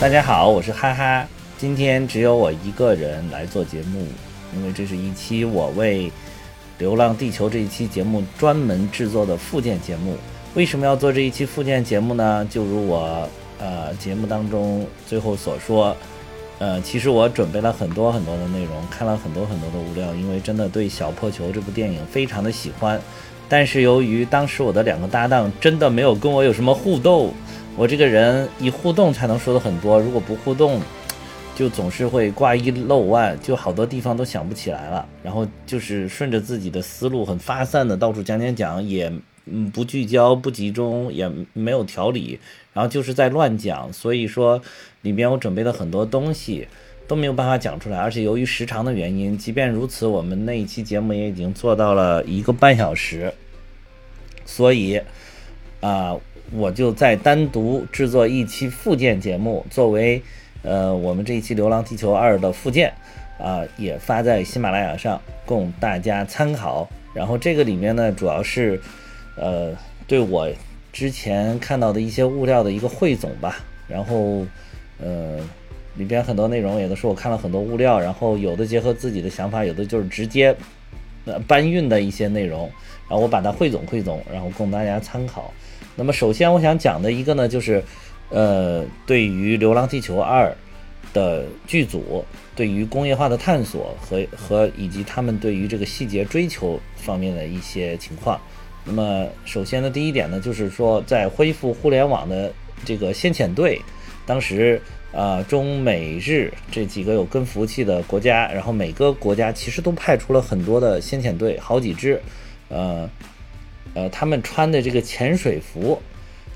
大家好，我是哈哈。今天只有我一个人来做节目，因为这是一期我为《流浪地球》这一期节目专门制作的附件节目。为什么要做这一期附件节目呢？就如我呃节目当中最后所说，呃，其实我准备了很多很多的内容，看了很多很多的物料，因为真的对《小破球》这部电影非常的喜欢。但是由于当时我的两个搭档真的没有跟我有什么互动。我这个人一互动才能说的很多，如果不互动，就总是会挂一漏万，就好多地方都想不起来了。然后就是顺着自己的思路很发散的到处讲讲讲，也嗯不聚焦不集中，也没有条理，然后就是在乱讲。所以说里面我准备的很多东西都没有办法讲出来，而且由于时长的原因，即便如此，我们那一期节目也已经做到了一个半小时，所以啊。我就再单独制作一期附件节目，作为呃我们这一期《流浪地球二》的附件，啊，也发在喜马拉雅上供大家参考。然后这个里面呢，主要是呃对我之前看到的一些物料的一个汇总吧。然后呃里边很多内容也都是我看了很多物料，然后有的结合自己的想法，有的就是直接呃搬运的一些内容，然后我把它汇总汇总，然后供大家参考。那么首先我想讲的一个呢，就是，呃，对于《流浪地球二》的剧组对于工业化的探索和和以及他们对于这个细节追求方面的一些情况。那么首先呢，第一点呢，就是说在恢复互联网的这个先遣队，当时啊，中美日这几个有跟服务器的国家，然后每个国家其实都派出了很多的先遣队，好几支，呃。呃，他们穿的这个潜水服，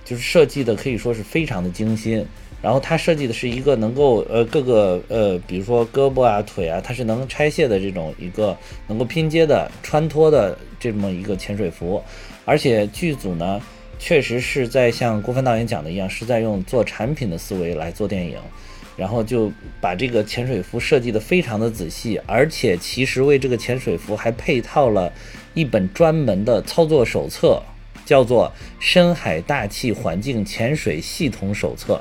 就是设计的可以说是非常的精心。然后它设计的是一个能够呃各个呃，比如说胳膊啊、腿啊，它是能拆卸的这种一个能够拼接的穿脱的这么一个潜水服。而且剧组呢，确实是在像郭帆导演讲的一样，是在用做产品的思维来做电影。然后就把这个潜水服设计的非常的仔细，而且其实为这个潜水服还配套了一本专门的操作手册，叫做《深海大气环境潜水系统手册》。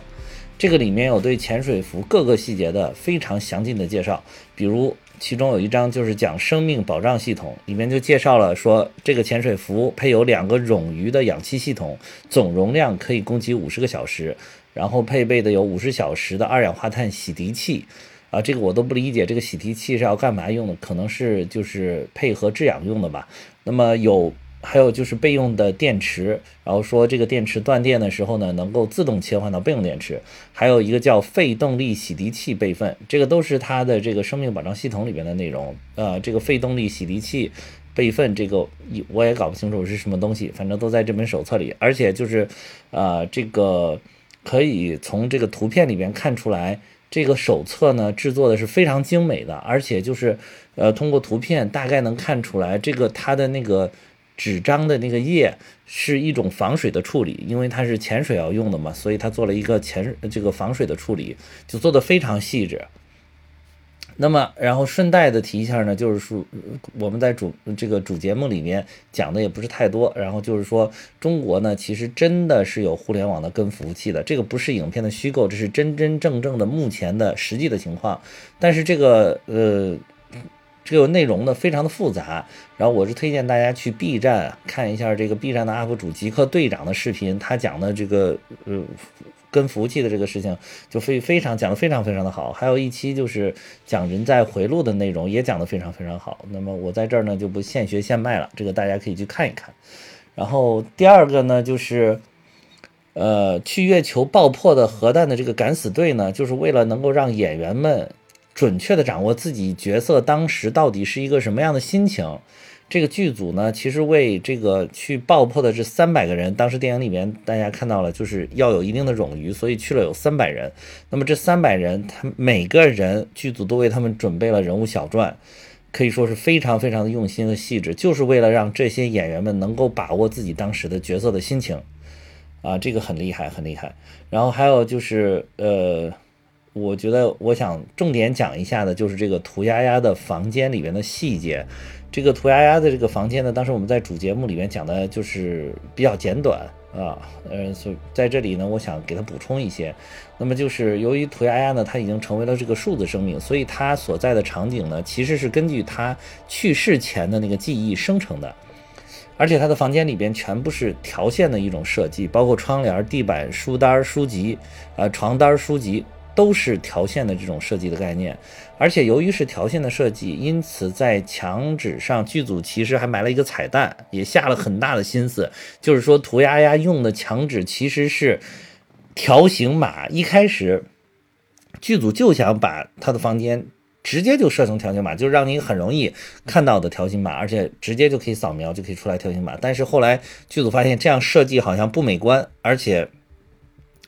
这个里面有对潜水服各个细节的非常详尽的介绍，比如其中有一章就是讲生命保障系统，里面就介绍了说这个潜水服配有两个冗余的氧气系统，总容量可以供给五十个小时。然后配备的有五十小时的二氧化碳洗涤器，啊，这个我都不理解，这个洗涤器是要干嘛用的？可能是就是配合制氧用的吧。那么有还有就是备用的电池，然后说这个电池断电的时候呢，能够自动切换到备用电池。还有一个叫肺动力洗涤器备份，这个都是它的这个生命保障系统里边的内容。呃，这个肺动力洗涤器备份这个我也搞不清楚是什么东西，反正都在这本手册里。而且就是呃这个。可以从这个图片里边看出来，这个手册呢制作的是非常精美的，而且就是，呃，通过图片大概能看出来，这个它的那个纸张的那个页是一种防水的处理，因为它是潜水要用的嘛，所以它做了一个潜这个防水的处理，就做的非常细致。那么，然后顺带的提一下呢，就是说我们在主这个主节目里面讲的也不是太多。然后就是说，中国呢其实真的是有互联网的跟服务器的，这个不是影片的虚构，这是真真正正的目前的实际的情况。但是这个呃。这个内容呢非常的复杂，然后我是推荐大家去 B 站看一下这个 B 站的 UP 主极客队长的视频，他讲的这个呃跟服务器的这个事情就非非常讲的非常非常的好，还有一期就是讲人在回路的内容也讲的非常非常好。那么我在这儿呢就不现学现卖了，这个大家可以去看一看。然后第二个呢就是呃去月球爆破的核弹的这个敢死队呢，就是为了能够让演员们。准确的掌握自己角色当时到底是一个什么样的心情。这个剧组呢，其实为这个去爆破的这三百个人，当时电影里面大家看到了，就是要有一定的冗余，所以去了有三百人。那么这三百人，他每个人剧组都为他们准备了人物小传，可以说是非常非常的用心和细致，就是为了让这些演员们能够把握自己当时的角色的心情。啊，这个很厉害，很厉害。然后还有就是，呃。我觉得我想重点讲一下的，就是这个涂丫丫的房间里面的细节。这个涂鸦鸦的这个房间呢，当时我们在主节目里面讲的就是比较简短啊，呃，所以在这里呢，我想给它补充一些。那么就是由于涂鸦鸦呢，它已经成为了这个数字生命，所以它所在的场景呢，其实是根据它去世前的那个记忆生成的。而且它的房间里边全部是条线的一种设计，包括窗帘、地板、书单、书籍，呃，床单、书籍。都是条线的这种设计的概念，而且由于是条线的设计，因此在墙纸上剧组其实还埋了一个彩蛋，也下了很大的心思，就是说涂鸦鸦用的墙纸其实是条形码。一开始剧组就想把他的房间直接就设成条形码，就让你很容易看到的条形码，而且直接就可以扫描就可以出来条形码。但是后来剧组发现这样设计好像不美观，而且。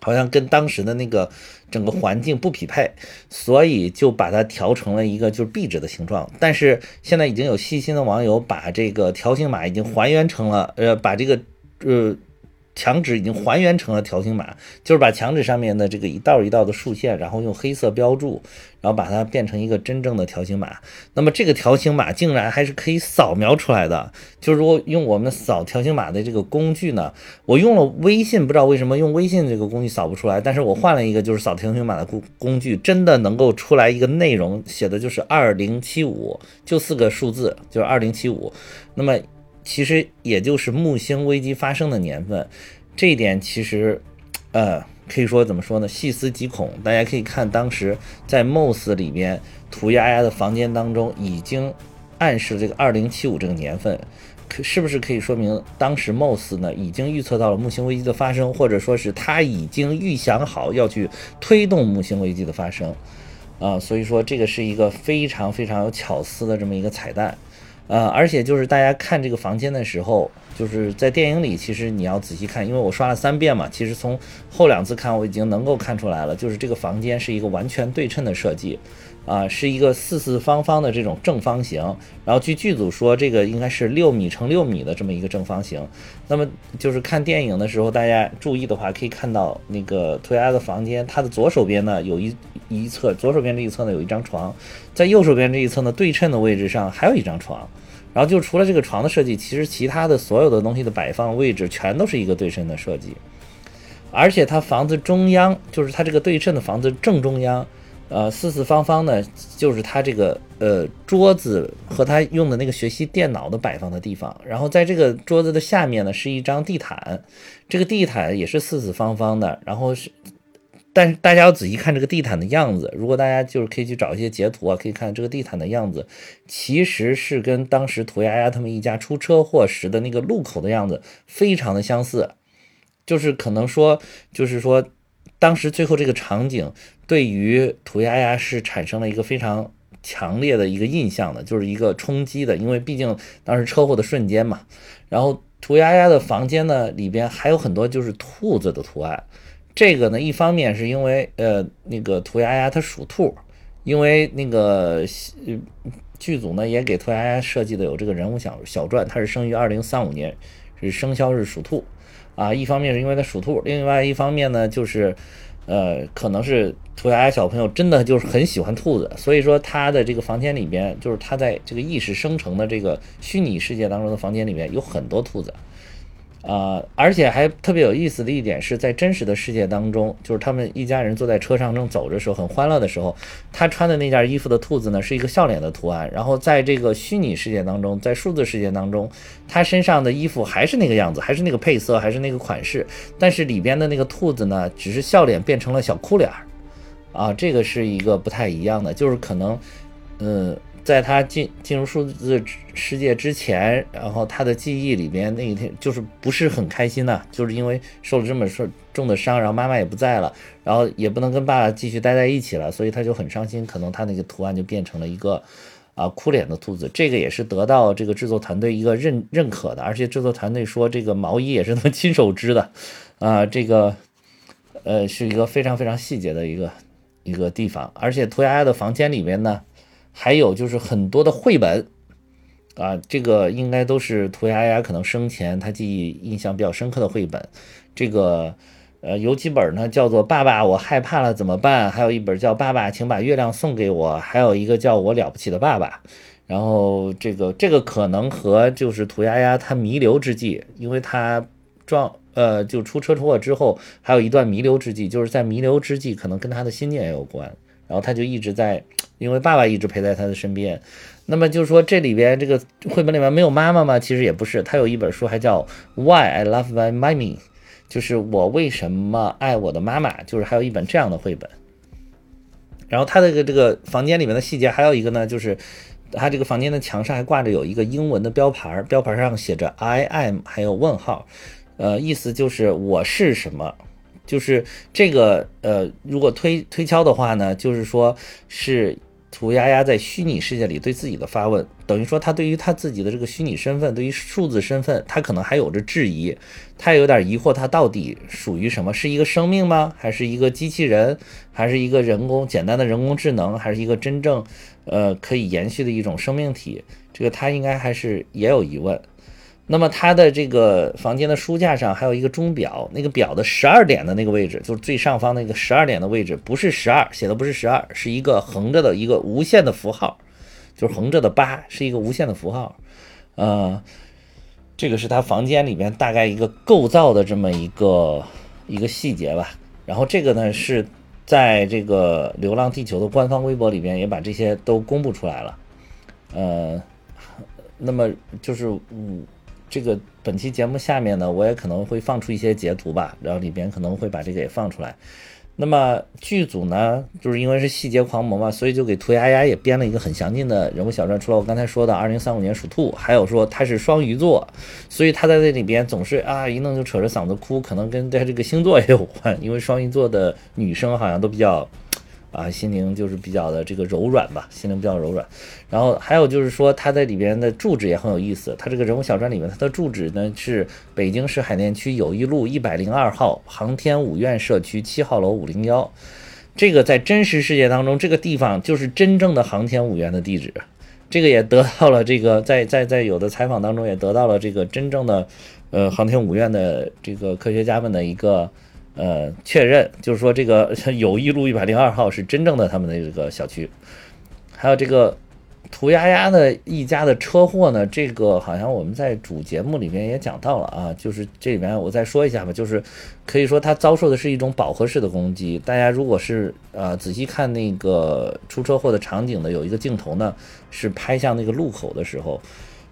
好像跟当时的那个整个环境不匹配，所以就把它调成了一个就是壁纸的形状。但是现在已经有细心的网友把这个条形码已经还原成了，呃，把这个呃。墙纸已经还原成了条形码，就是把墙纸上面的这个一道一道的竖线，然后用黑色标注，然后把它变成一个真正的条形码。那么这个条形码竟然还是可以扫描出来的，就是如果用我们扫条形码的这个工具呢，我用了微信，不知道为什么用微信这个工具扫不出来，但是我换了一个就是扫条形码的工工具，真的能够出来一个内容，写的就是二零七五，就四个数字，就是二零七五。那么。其实也就是木星危机发生的年份，这一点其实，呃，可以说怎么说呢？细思极恐。大家可以看当时在 MOS 里边涂鸦鸦的房间当中，已经暗示这个二零七五这个年份，可是不是可以说明当时 MOS 呢已经预测到了木星危机的发生，或者说是他已经预想好要去推动木星危机的发生啊？所以说这个是一个非常非常有巧思的这么一个彩蛋。呃，而且就是大家看这个房间的时候，就是在电影里，其实你要仔细看，因为我刷了三遍嘛，其实从后两次看我已经能够看出来了，就是这个房间是一个完全对称的设计，啊，是一个四四方方的这种正方形。然后据剧组说，这个应该是六米乘六米的这么一个正方形。那么就是看电影的时候，大家注意的话，可以看到那个涂鸦的房间，它的左手边呢有一一侧，左手边这一侧呢有一张床。在右手边这一侧呢，对称的位置上还有一张床，然后就除了这个床的设计，其实其他的所有的东西的摆放位置全都是一个对称的设计，而且它房子中央就是它这个对称的房子正中央，呃，四四方方的，就是它这个呃桌子和它用的那个学习电脑的摆放的地方，然后在这个桌子的下面呢是一张地毯，这个地毯也是四四方方的，然后是。但是大家要仔细看这个地毯的样子，如果大家就是可以去找一些截图啊，可以看这个地毯的样子，其实是跟当时涂鸦鸦他们一家出车祸时的那个路口的样子非常的相似，就是可能说，就是说，当时最后这个场景对于涂鸦鸦是产生了一个非常强烈的一个印象的，就是一个冲击的，因为毕竟当时车祸的瞬间嘛。然后涂鸦鸦的房间呢里边还有很多就是兔子的图案。这个呢，一方面是因为呃，那个涂鸦鸦它属兔，因为那个剧组呢也给涂鸦鸦设计的有这个人物小小传，它是生于二零三五年，是生肖是属兔，啊，一方面是因为它属兔，另外一方面呢就是，呃，可能是涂鸦小朋友真的就是很喜欢兔子，所以说他的这个房间里边，就是他在这个意识生成的这个虚拟世界当中的房间里面有很多兔子。呃，而且还特别有意思的一点是在真实的世界当中，就是他们一家人坐在车上正走着时候，很欢乐的时候，他穿的那件衣服的兔子呢是一个笑脸的图案。然后在这个虚拟世界当中，在数字世界当中，他身上的衣服还是那个样子，还是那个配色，还是那个款式，但是里边的那个兔子呢，只是笑脸变成了小哭脸儿。啊，这个是一个不太一样的，就是可能，嗯。在他进进入数字世界之前，然后他的记忆里边那一天就是不是很开心的，就是因为受了这么重重的伤，然后妈妈也不在了，然后也不能跟爸爸继续待在一起了，所以他就很伤心。可能他那个图案就变成了一个啊哭脸的兔子，这个也是得到这个制作团队一个认认可的，而且制作团队说这个毛衣也是他亲手织的，啊，这个呃是一个非常非常细节的一个一个地方，而且涂鸦鸦的房间里面呢。还有就是很多的绘本，啊，这个应该都是涂鸦丫可能生前他记忆印象比较深刻的绘本。这个，呃，有几本呢，叫做《爸爸，我害怕了怎么办》，还有一本叫《爸爸，请把月亮送给我》，还有一个叫我了不起的爸爸。然后这个这个可能和就是涂鸦丫他弥留之际，因为他撞呃就出车祸之后，还有一段弥留之际，就是在弥留之际，可能跟他的心念有关。然后他就一直在，因为爸爸一直陪在他的身边。那么就是说，这里边这个绘本里面没有妈妈吗？其实也不是，他有一本书还叫《Why I Love My Mommy》。就是我为什么爱我的妈妈，就是还有一本这样的绘本。然后他的这个这个房间里面的细节还有一个呢，就是他这个房间的墙上还挂着有一个英文的标牌，标牌上写着 I am 还有问号，呃，意思就是我是什么。就是这个呃，如果推推敲的话呢，就是说是。涂鸦鸦在虚拟世界里对自己的发问，等于说他对于他自己的这个虚拟身份，对于数字身份，他可能还有着质疑，他有点疑惑，他到底属于什么？是一个生命吗？还是一个机器人？还是一个人工简单的人工智能？还是一个真正呃可以延续的一种生命体？这个他应该还是也有疑问。那么他的这个房间的书架上还有一个钟表，那个表的十二点的那个位置，就是最上方那个十二点的位置，不是十二，写的不是十二，是一个横着的一个无限的符号，就是横着的八，是一个无限的符号。呃，这个是他房间里面大概一个构造的这么一个一个细节吧。然后这个呢是在这个《流浪地球》的官方微博里边也把这些都公布出来了。呃，那么就是嗯。这个本期节目下面呢，我也可能会放出一些截图吧，然后里边可能会把这个也放出来。那么剧组呢，就是因为是细节狂魔嘛，所以就给涂丫丫也编了一个很详尽的人物小传。除了我刚才说的二零三五年属兔，还有说他是双鱼座，所以他在这里边总是啊一弄就扯着嗓子哭，可能跟他这个星座也有关，因为双鱼座的女生好像都比较。啊，心灵就是比较的这个柔软吧，心灵比较柔软。然后还有就是说，他在里边的住址也很有意思。他这个人物小传里面，他的住址呢是北京市海淀区友谊路一百零二号航天五院社区七号楼五零幺。这个在真实世界当中，这个地方就是真正的航天五院的地址。这个也得到了这个在在在有的采访当中也得到了这个真正的呃航天五院的这个科学家们的一个。呃，确认就是说，这个 友谊路一百零二号是真正的他们的这个小区。还有这个涂丫丫的一家的车祸呢，这个好像我们在主节目里面也讲到了啊。就是这里面我再说一下吧，就是可以说他遭受的是一种饱和式的攻击。大家如果是呃仔细看那个出车祸的场景的，有一个镜头呢是拍向那个路口的时候，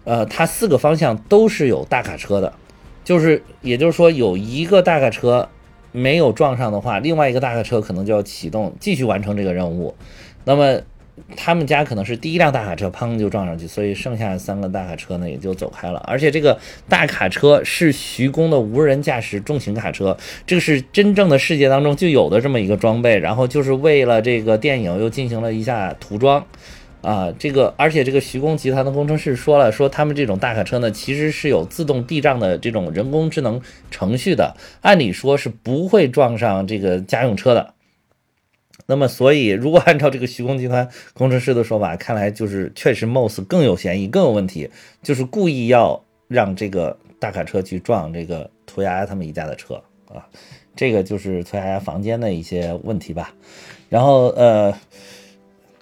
呃，它四个方向都是有大卡车的，就是也就是说有一个大卡车。没有撞上的话，另外一个大卡车可能就要启动继续完成这个任务。那么他们家可能是第一辆大卡车砰就撞上去，所以剩下三个大卡车呢也就走开了。而且这个大卡车是徐工的无人驾驶重型卡车，这个是真正的世界当中就有的这么一个装备，然后就是为了这个电影又进行了一下涂装。啊，这个而且这个徐工集团的工程师说了，说他们这种大卡车呢，其实是有自动避障的这种人工智能程序的，按理说是不会撞上这个家用车的。那么，所以如果按照这个徐工集团工程师的说法，看来就是确实 Moss 更有嫌疑，更有问题，就是故意要让这个大卡车去撞这个涂鸦丫他们一家的车啊。这个就是涂鸦丫房间的一些问题吧。然后，呃。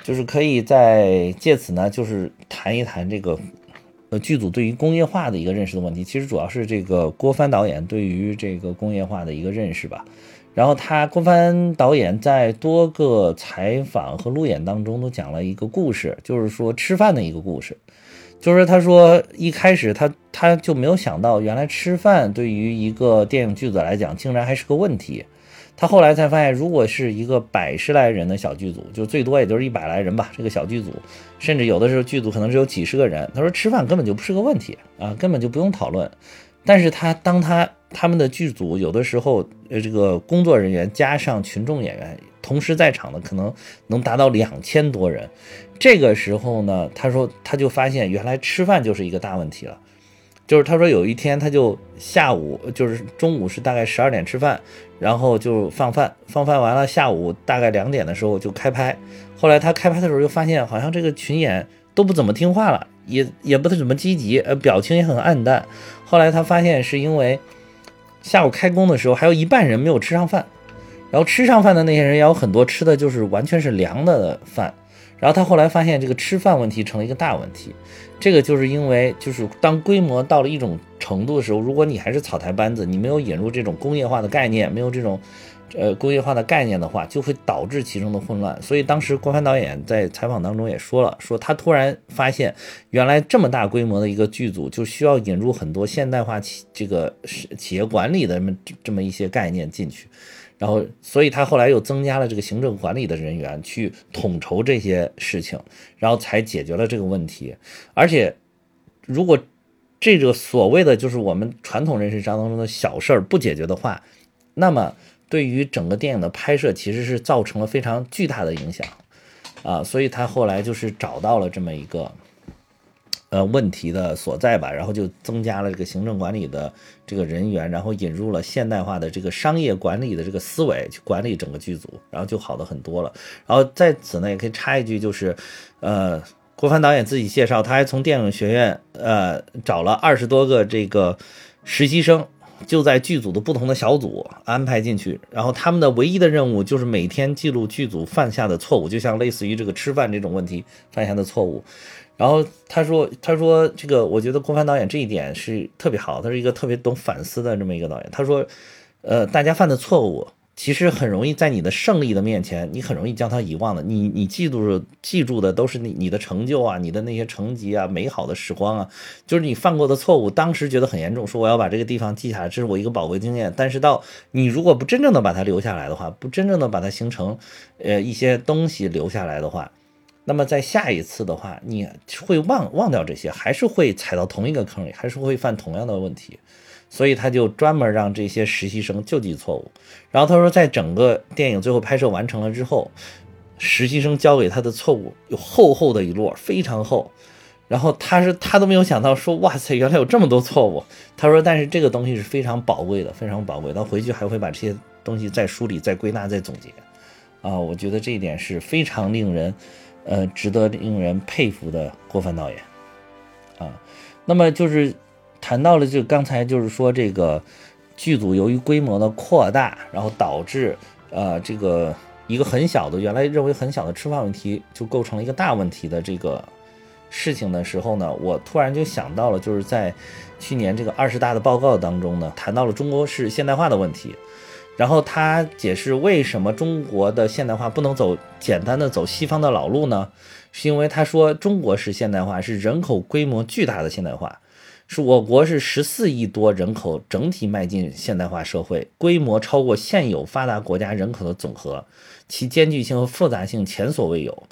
就是可以在借此呢，就是谈一谈这个，呃，剧组对于工业化的一个认识的问题。其实主要是这个郭帆导演对于这个工业化的一个认识吧。然后他郭帆导演在多个采访和路演当中都讲了一个故事，就是说吃饭的一个故事。就是他说一开始他他就没有想到，原来吃饭对于一个电影剧组来讲，竟然还是个问题。他后来才发现，如果是一个百十来人的小剧组，就最多也就是一百来人吧。这个小剧组，甚至有的时候剧组可能只有几十个人。他说吃饭根本就不是个问题啊，根本就不用讨论。但是他当他他们的剧组有的时候，呃，这个工作人员加上群众演员同时在场的，可能能达到两千多人。这个时候呢，他说他就发现原来吃饭就是一个大问题了。就是他说有一天他就下午就是中午是大概十二点吃饭，然后就放饭，放饭完了下午大概两点的时候就开拍。后来他开拍的时候就发现好像这个群演都不怎么听话了，也也不怎么积极，呃，表情也很暗淡。后来他发现是因为下午开工的时候还有一半人没有吃上饭，然后吃上饭的那些人也有很多吃的就是完全是凉的饭。然后他后来发现这个吃饭问题成了一个大问题，这个就是因为就是当规模到了一种程度的时候，如果你还是草台班子，你没有引入这种工业化的概念，没有这种呃工业化的概念的话，就会导致其中的混乱。所以当时郭帆导演在采访当中也说了，说他突然发现原来这么大规模的一个剧组就需要引入很多现代化企这个企业管理的这么这么一些概念进去。然后，所以他后来又增加了这个行政管理的人员去统筹这些事情，然后才解决了这个问题。而且，如果这个所谓的就是我们传统认识当中的小事儿不解决的话，那么对于整个电影的拍摄其实是造成了非常巨大的影响啊。所以他后来就是找到了这么一个。呃，问题的所在吧，然后就增加了这个行政管理的这个人员，然后引入了现代化的这个商业管理的这个思维去管理整个剧组，然后就好的很多了。然后在此呢，也可以插一句，就是，呃，郭帆导演自己介绍，他还从电影学院呃找了二十多个这个实习生，就在剧组的不同的小组安排进去，然后他们的唯一的任务就是每天记录剧组犯下的错误，就像类似于这个吃饭这种问题犯下的错误。然后他说：“他说这个，我觉得郭帆导演这一点是特别好，他是一个特别懂反思的这么一个导演。他说，呃，大家犯的错误其实很容易在你的胜利的面前，你很容易将它遗忘的。你你记住记住的都是你你的成就啊，你的那些成绩啊，美好的时光啊，就是你犯过的错误，当时觉得很严重，说我要把这个地方记下来，这是我一个宝贵经验。但是到你如果不真正的把它留下来的话，不真正的把它形成，呃，一些东西留下来的话。”那么在下一次的话，你会忘忘掉这些，还是会踩到同一个坑里，还是会犯同样的问题，所以他就专门让这些实习生救济错误。然后他说，在整个电影最后拍摄完成了之后，实习生交给他的错误有厚厚的一摞，非常厚。然后他是他都没有想到说，哇塞，原来有这么多错误。他说，但是这个东西是非常宝贵的，非常宝贵。他回去还会把这些东西再梳理、再归纳、再总结。啊，我觉得这一点是非常令人。呃，值得令人佩服的郭帆导演，啊，那么就是谈到了，就刚才就是说这个剧组由于规模的扩大，然后导致呃这个一个很小的原来认为很小的吃饭问题，就构成了一个大问题的这个事情的时候呢，我突然就想到了，就是在去年这个二十大的报告当中呢，谈到了中国式现代化的问题。然后他解释为什么中国的现代化不能走简单的走西方的老路呢？是因为他说中国式现代化是人口规模巨大的现代化，是我国是十四亿多人口整体迈进现代化社会，规模超过现有发达国家人口的总和，其艰巨性和复杂性前所未有，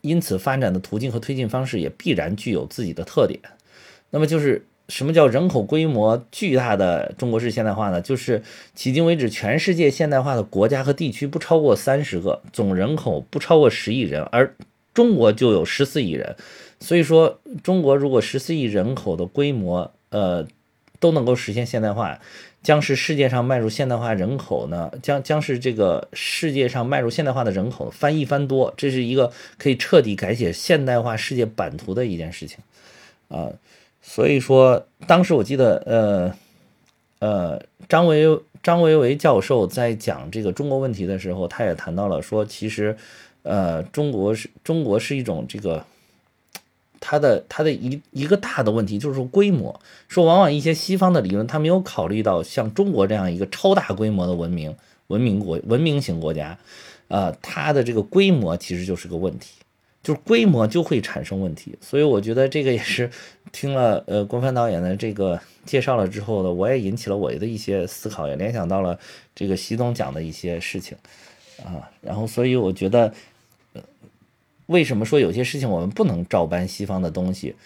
因此发展的途径和推进方式也必然具有自己的特点。那么就是。什么叫人口规模巨大的中国式现代化呢？就是迄今为止，全世界现代化的国家和地区不超过三十个，总人口不超过十亿人，而中国就有十四亿人。所以说，中国如果十四亿人口的规模，呃，都能够实现现代化，将是世界上迈入现代化人口呢，将将是这个世界上迈入现代化的人口翻一番多，这是一个可以彻底改写现代化世界版图的一件事情，啊。所以说，当时我记得，呃，呃，张维张维为教授在讲这个中国问题的时候，他也谈到了说，其实，呃，中国是中国是一种这个，它的它的一一个大的问题就是说规模，说往往一些西方的理论，他没有考虑到像中国这样一个超大规模的文明文明国文明型国家，呃，它的这个规模其实就是个问题。就是规模就会产生问题，所以我觉得这个也是听了呃郭帆导演的这个介绍了之后呢，我也引起了我的一些思考，也联想到了这个习总讲的一些事情。啊，然后所以我觉得，呃为什么说有些事情我们不能照搬西方的东西？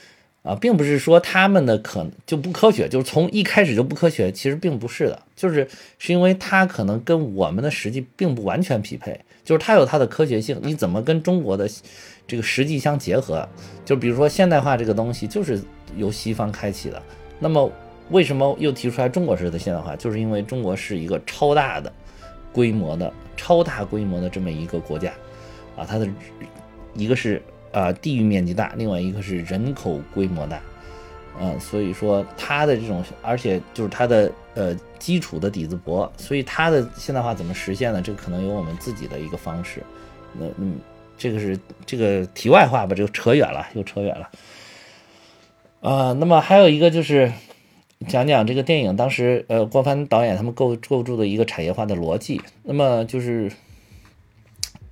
啊，并不是说他们的可就不科学，就是从一开始就不科学，其实并不是的，就是是因为它可能跟我们的实际并不完全匹配，就是它有它的科学性，你怎么跟中国的？这个实际相结合，就比如说现代化这个东西就是由西方开启的。那么为什么又提出来中国式的现代化？就是因为中国是一个超大的规模的、超大规模的这么一个国家啊，它的一个是啊地域面积大，另外一个是人口规模大嗯，所以说它的这种，而且就是它的呃基础的底子薄，所以它的现代化怎么实现呢？这可能有我们自己的一个方式。那嗯，这个是这个题外话吧，这个扯远了，又扯远了。啊，那么还有一个就是讲讲这个电影当时呃郭帆导演他们构构筑的一个产业化的逻辑。那么就是。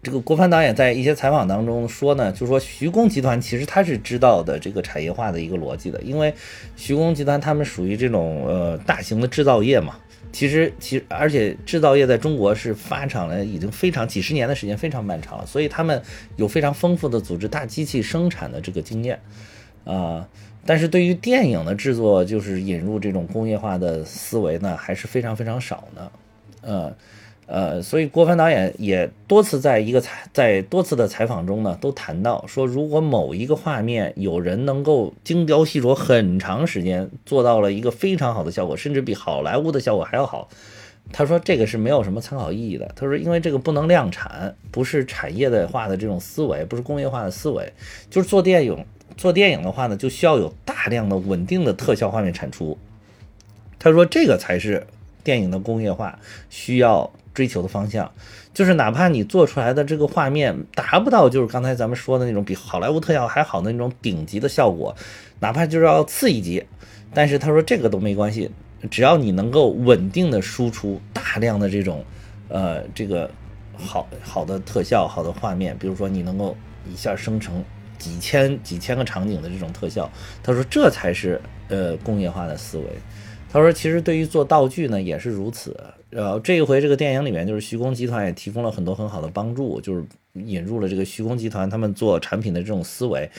这个郭帆导演在一些采访当中说呢，就说徐工集团其实他是知道的这个产业化的一个逻辑的，因为徐工集团他们属于这种呃大型的制造业嘛，其实其实而且制造业在中国是发展了已经非常几十年的时间，非常漫长了，所以他们有非常丰富的组织大机器生产的这个经验啊，但是对于电影的制作，就是引入这种工业化的思维呢，还是非常非常少的，呃。呃，所以郭帆导演也多次在一个采在多次的采访中呢，都谈到说，如果某一个画面有人能够精雕细琢很长时间，做到了一个非常好的效果，甚至比好莱坞的效果还要好，他说这个是没有什么参考意义的。他说，因为这个不能量产，不是产业的化的这种思维，不是工业化的思维，就是做电影做电影的话呢，就需要有大量的稳定的特效画面产出。他说，这个才是电影的工业化需要。追求的方向，就是哪怕你做出来的这个画面达不到，就是刚才咱们说的那种比好莱坞特效还好的那种顶级的效果，哪怕就是要次一级，但是他说这个都没关系，只要你能够稳定的输出大量的这种，呃，这个好好的特效、好的画面，比如说你能够一下生成几千几千个场景的这种特效，他说这才是呃工业化的思维。他说其实对于做道具呢也是如此。呃，这一回这个电影里面，就是徐工集团也提供了很多很好的帮助，就是引入了这个徐工集团他们做产品的这种思维，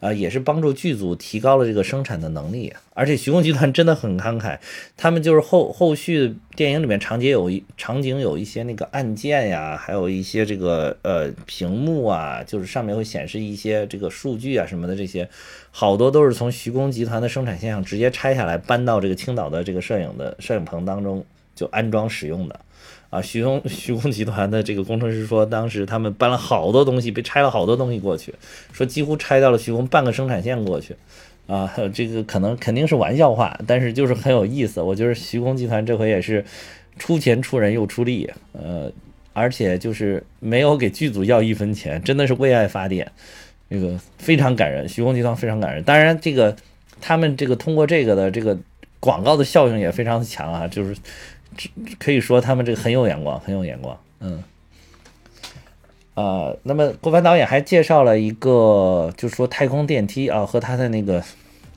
啊，也是帮助剧组提高了这个生产的能力。而且徐工集团真的很慷慨，他们就是后后续电影里面场景有一场景有一些那个按键呀，还有一些这个呃屏幕啊，就是上面会显示一些这个数据啊什么的，这些好多都是从徐工集团的生产线上直接拆下来搬到这个青岛的这个摄影的摄影棚当中。就安装使用的，啊，徐工 徐工集团的这个工程师说，当时他们搬了好多东西，被拆了好多东西过去，说几乎拆掉了徐工半个生产线过去，啊，这个可能肯定是玩笑话，但是就是很有意思。我觉得徐工集团这回也是出钱出人又出力，呃，而且就是没有给剧组要一分钱，真的是为爱发电，这个非常感人。徐工集团非常感人，当然这个他们这个通过这个的这个广告的效应也非常强啊，就是。可以说他们这个很有眼光，很有眼光。嗯，啊，那么郭帆导演还介绍了一个，就是说太空电梯啊，和他的那个，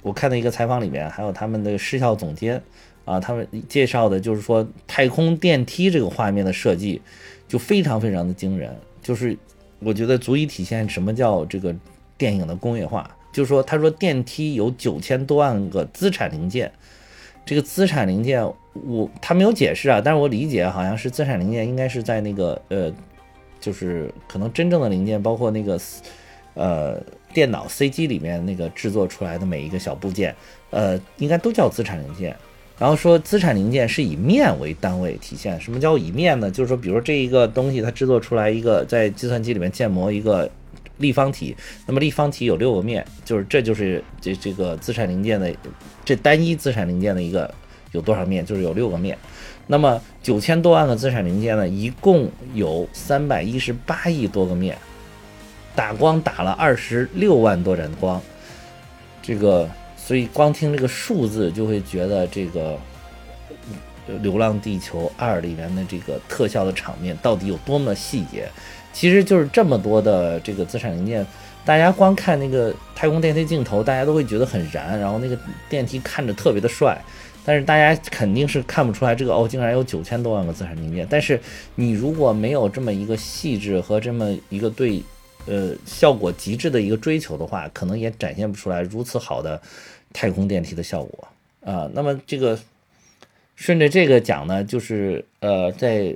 我看的一个采访里面，还有他们的视效总监啊，他们介绍的就是说太空电梯这个画面的设计就非常非常的惊人，就是我觉得足以体现什么叫这个电影的工业化。就是说，他说电梯有九千多万个资产零件。这个资产零件，我他没有解释啊，但是我理解好像是资产零件应该是在那个呃，就是可能真正的零件，包括那个呃电脑 C G 里面那个制作出来的每一个小部件，呃，应该都叫资产零件。然后说资产零件是以面为单位体现，什么叫以面呢？就是说，比如这一个东西它制作出来一个在计算机里面建模一个。立方体，那么立方体有六个面，就是这就是这这个资产零件的这单一资产零件的一个有多少面，就是有六个面。那么九千多万个资产零件呢，一共有三百一十八亿多个面，打光打了二十六万多盏光，这个所以光听这个数字就会觉得这个《流浪地球二》里面的这个特效的场面到底有多么细节。其实就是这么多的这个资产零件，大家光看那个太空电梯镜头，大家都会觉得很燃，然后那个电梯看着特别的帅，但是大家肯定是看不出来这个哦，竟然有九千多万个资产零件。但是你如果没有这么一个细致和这么一个对呃效果极致的一个追求的话，可能也展现不出来如此好的太空电梯的效果啊。那么这个顺着这个讲呢，就是呃，在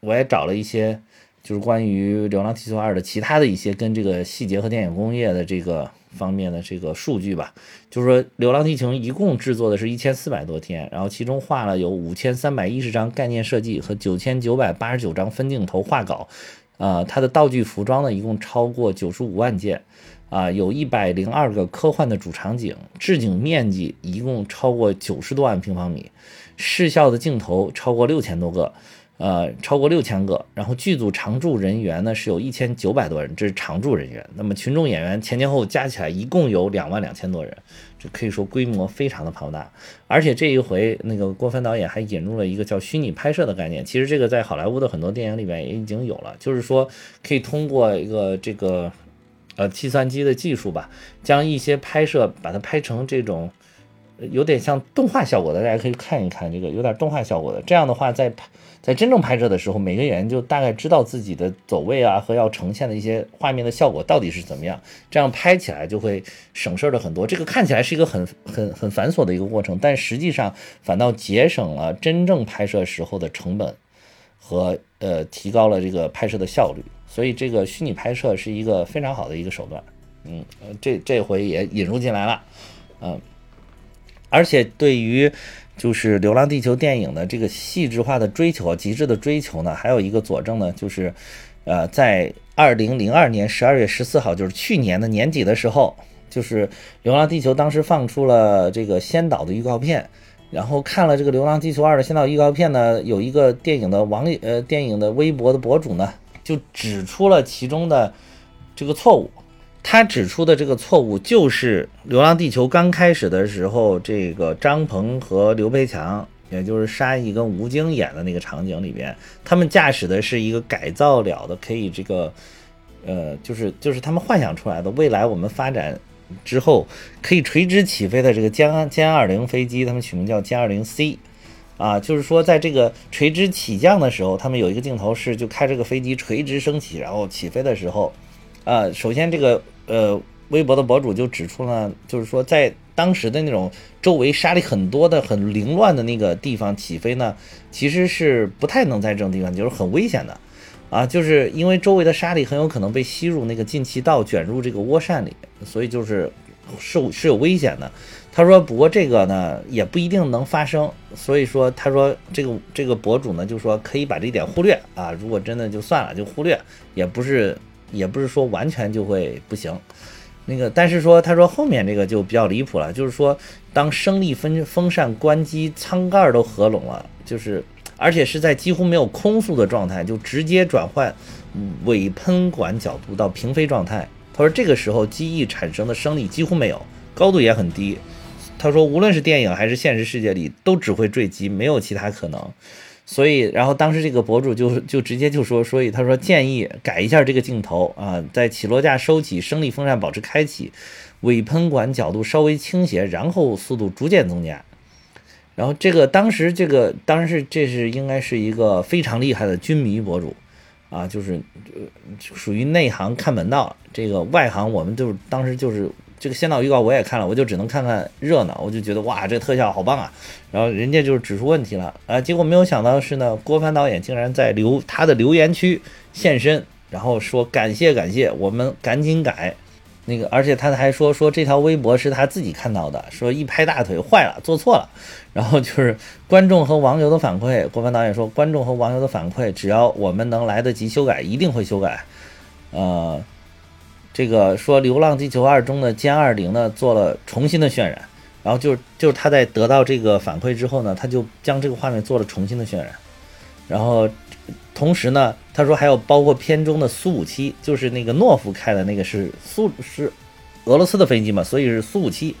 我也找了一些。就是关于《流浪地球二》的其他的一些跟这个细节和电影工业的这个方面的这个数据吧。就是说，《流浪地球》一共制作的是一千四百多天，然后其中画了有五千三百一十张概念设计和九千九百八十九张分镜头画稿，啊，它的道具服装呢一共超过九十五万件，啊，有一百零二个科幻的主场景，置景面积一共超过九十多万平方米，视效的镜头超过六千多个。呃，超过六千个，然后剧组常驻人员呢是有一千九百多人，这是常驻人员。那么群众演员前前后后加起来一共有两万两千多人，这可以说规模非常的庞大。而且这一回那个郭帆导演还引入了一个叫虚拟拍摄的概念，其实这个在好莱坞的很多电影里面也已经有了，就是说可以通过一个这个呃计算机的技术吧，将一些拍摄把它拍成这种有点像动画效果的，大家可以看一看这个有点动画效果的，这样的话在拍。在真正拍摄的时候，每个演员就大概知道自己的走位啊和要呈现的一些画面的效果到底是怎么样，这样拍起来就会省事儿的很多。这个看起来是一个很很很繁琐的一个过程，但实际上反倒节省了真正拍摄时候的成本和呃提高了这个拍摄的效率。所以这个虚拟拍摄是一个非常好的一个手段。嗯，这这回也引入进来了，嗯，而且对于。就是《流浪地球》电影的这个细致化的追求、极致的追求呢，还有一个佐证呢，就是，呃，在二零零二年十二月十四号，就是去年的年底的时候，就是《流浪地球》当时放出了这个先导的预告片，然后看了这个《流浪地球二》的先导预告片呢，有一个电影的网里呃电影的微博的博主呢，就指出了其中的这个错误。他指出的这个错误，就是《流浪地球》刚开始的时候，这个张鹏和刘培强，也就是沙溢跟吴京演的那个场景里边，他们驾驶的是一个改造了的，可以这个，呃，就是就是他们幻想出来的未来我们发展之后可以垂直起飞的这个歼歼二零飞机，他们取名叫歼二零 C，啊，就是说在这个垂直起降的时候，他们有一个镜头是就开这个飞机垂直升起，然后起飞的时候，啊，首先这个。呃，微博的博主就指出了，就是说在当时的那种周围沙粒很多的、很凌乱的那个地方起飞呢，其实是不太能在这种地方，就是很危险的，啊，就是因为周围的沙粒很有可能被吸入那个进气道，卷入这个涡扇里，所以就是是是有危险的。他说，不过这个呢也不一定能发生，所以说他说这个这个博主呢就说可以把这一点忽略啊，如果真的就算了，就忽略，也不是。也不是说完全就会不行，那个，但是说他说后面这个就比较离谱了，就是说当升力风风扇关机，舱盖都合拢了，就是而且是在几乎没有空速的状态，就直接转换尾喷管角度到平飞状态。他说这个时候机翼产生的升力几乎没有，高度也很低。他说无论是电影还是现实世界里都只会坠机，没有其他可能。所以，然后当时这个博主就就直接就说，所以他说建议改一下这个镜头啊，在起落架收起，升力风扇保持开启，尾喷管角度稍微倾斜，然后速度逐渐增加。然后这个当时这个当时这是应该是一个非常厉害的军迷博主啊，就是属于内行看门道，这个外行我们就是当时就是。这个先导预告我也看了，我就只能看看热闹，我就觉得哇，这特效好棒啊！然后人家就是指出问题了啊，结果没有想到是呢，郭帆导演竟然在留他的留言区现身，然后说感谢感谢，我们赶紧改。那个，而且他还说说这条微博是他自己看到的，说一拍大腿坏了，做错了。然后就是观众和网友的反馈，郭帆导演说观众和网友的反馈，只要我们能来得及修改，一定会修改。呃。这个说《流浪地球二》中的歼二零呢做了重新的渲染，然后就是就是他在得到这个反馈之后呢，他就将这个画面做了重新的渲染，然后同时呢，他说还有包括片中的苏五七，就是那个诺夫开的那个是苏是俄罗斯的飞机嘛，所以是苏五七，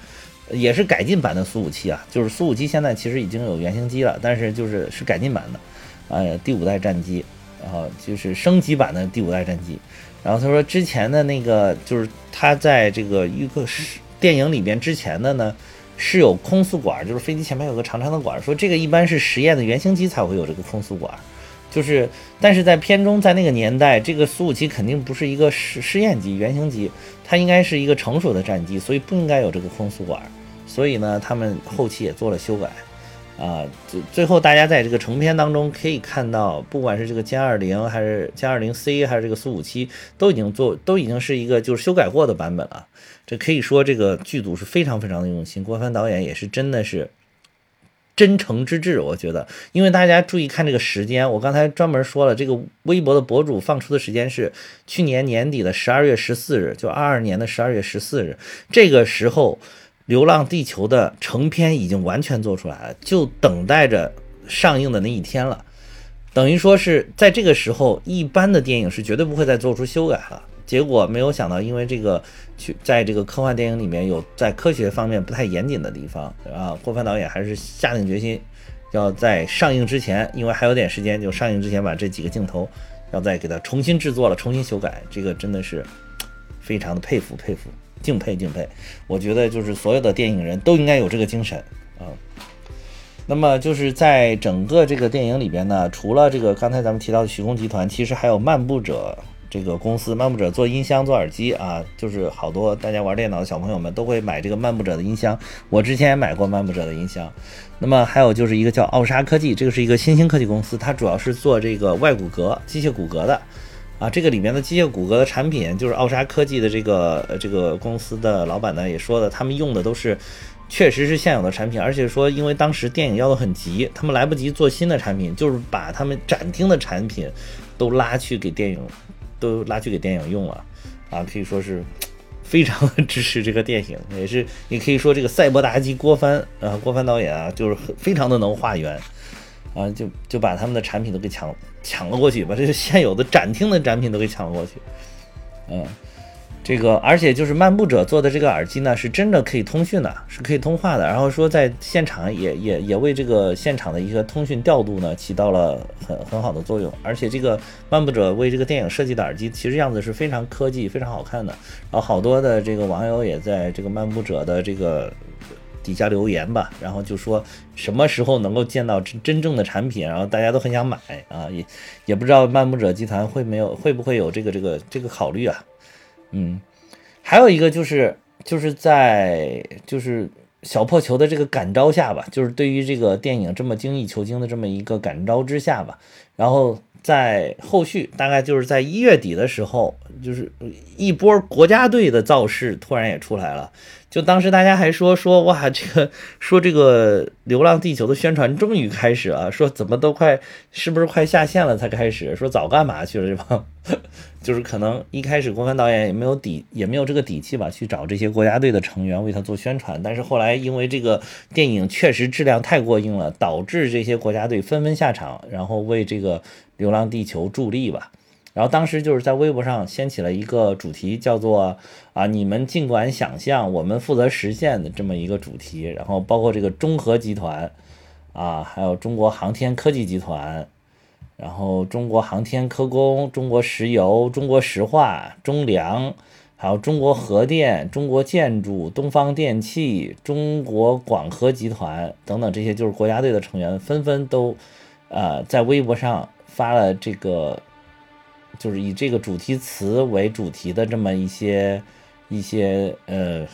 也是改进版的苏五七啊，就是苏五七现在其实已经有原型机了，但是就是是改进版的，呃，第五代战机，然后就是升级版的第五代战机。然后他说，之前的那个就是他在这个预告是电影里边之前的呢，是有空速管，就是飞机前面有个长长的管。说这个一般是实验的原型机才会有这个空速管，就是但是在片中，在那个年代，这个苏五七肯定不是一个试试验机、原型机，它应该是一个成熟的战机，所以不应该有这个空速管。所以呢，他们后期也做了修改。啊，最最后大家在这个成片当中可以看到，不管是这个歼二零还是歼二零 C 还是这个苏五七，都已经做都已经是一个就是修改过的版本了。这可以说这个剧组是非常非常的用心，郭帆导演也是真的是真诚之至。我觉得，因为大家注意看这个时间，我刚才专门说了，这个微博的博主放出的时间是去年年底的十二月十四日，就二二年的十二月十四日。这个时候，《流浪地球》的成片已经完全做出来了，就等待着上映的那一天了。等于说是在这个时候，一般的电影是绝对不会再做出修改了。结果没有想到，因为这个去在这个科幻电影里面有在科学方面不太严谨的地方啊，郭帆导演还是下定决心要在上映之前，因为还有点时间，就上映之前把这几个镜头要再给它重新制作了，重新修改。这个真的是非常的佩服佩服，敬佩敬佩。我觉得就是所有的电影人都应该有这个精神啊。那么就是在整个这个电影里边呢，除了这个刚才咱们提到的徐工集团，其实还有漫步者这个公司。漫步者做音箱、做耳机啊，就是好多大家玩电脑的小朋友们都会买这个漫步者的音箱。我之前也买过漫步者的音箱。那么还有就是一个叫奥沙科技，这个是一个新兴科技公司，它主要是做这个外骨骼、机械骨骼的啊。这个里面的机械骨骼的产品，就是奥沙科技的这个这个公司的老板呢也说的，他们用的都是。确实是现有的产品，而且说，因为当时电影要的很急，他们来不及做新的产品，就是把他们展厅的产品都拉去给电影，都拉去给电影用了，啊，可以说是非常支持这个电影，也是也可以说这个赛博妲己郭帆啊，郭帆导演啊，就是非常的能化缘，啊，就就把他们的产品都给抢抢了过去，把这个现有的展厅的展品都给抢了过去，嗯。这个，而且就是漫步者做的这个耳机呢，是真的可以通讯的，是可以通话的。然后说在现场也也也为这个现场的一个通讯调度呢起到了很很好的作用。而且这个漫步者为这个电影设计的耳机，其实样子是非常科技、非常好看的。然后好多的这个网友也在这个漫步者的这个底下留言吧，然后就说什么时候能够见到真真正的产品，然后大家都很想买啊，也也不知道漫步者集团会没有会不会有这个这个这个考虑啊。嗯，还有一个就是，就是在就是小破球的这个感召下吧，就是对于这个电影这么精益求精的这么一个感召之下吧，然后在后续大概就是在一月底的时候，就是一波国家队的造势突然也出来了。就当时大家还说说哇，这个说这个《流浪地球》的宣传终于开始了，说怎么都快是不是快下线了才开始？说早干嘛去了这帮？就是可能一开始郭帆导演也没有底，也没有这个底气吧，去找这些国家队的成员为他做宣传。但是后来因为这个电影确实质量太过硬了，导致这些国家队纷纷下场，然后为这个《个流浪地球》助力吧。然后当时就是在微博上掀起了一个主题，叫做“啊，你们尽管想象，我们负责实现”的这么一个主题。然后包括这个中核集团，啊，还有中国航天科技集团，然后中国航天科工、中国石油、中国石化、中粮，还有中国核电、中国建筑、东方电气、中国广核集团等等这些就是国家队的成员，纷纷都，呃，在微博上发了这个。就是以这个主题词为主题的这么一些一些呃，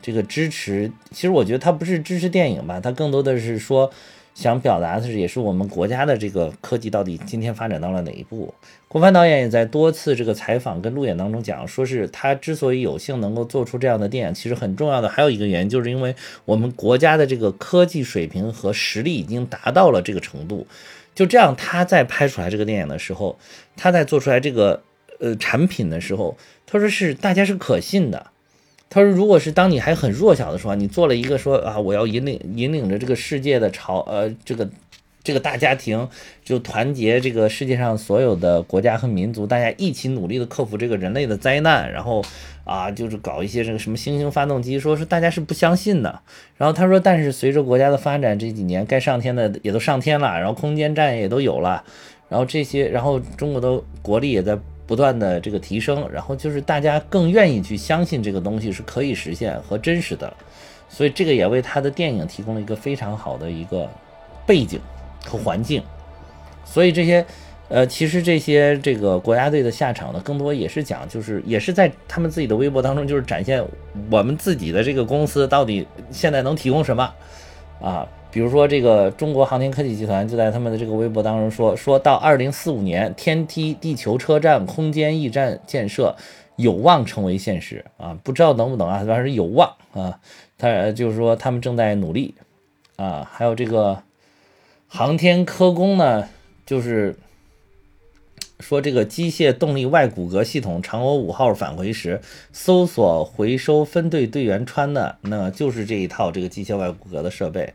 这个支持，其实我觉得他不是支持电影吧，他更多的是说想表达的是，也是我们国家的这个科技到底今天发展到了哪一步。郭帆导演也在多次这个采访跟路演当中讲，说是他之所以有幸能够做出这样的电影，其实很重要的还有一个原因，就是因为我们国家的这个科技水平和实力已经达到了这个程度。就这样，他在拍出来这个电影的时候，他在做出来这个呃产品的时候，他说是大家是可信的。他说，如果是当你还很弱小的时候，你做了一个说啊，我要引领引领着这个世界的潮呃这个。这个大家庭就团结这个世界上所有的国家和民族，大家一起努力的克服这个人类的灾难，然后啊，就是搞一些这个什么新型发动机，说是大家是不相信的。然后他说，但是随着国家的发展，这几年该上天的也都上天了，然后空间站也都有了，然后这些，然后中国的国力也在不断的这个提升，然后就是大家更愿意去相信这个东西是可以实现和真实的，所以这个也为他的电影提供了一个非常好的一个背景。和环境，所以这些，呃，其实这些这个国家队的下场呢，更多也是讲，就是也是在他们自己的微博当中，就是展现我们自己的这个公司到底现在能提供什么啊？比如说这个中国航天科技集团就在他们的这个微博当中说，说到二零四五年，天梯地球车站空间驿站建设有望成为现实啊，不知道能不能啊，反正是有望啊。他就是说他们正在努力。啊，还有这个航天科工呢，就是说这个机械动力外骨骼系统嫦娥五号返回时，搜索回收分队队员穿的，那就是这一套这个机械外骨骼的设备。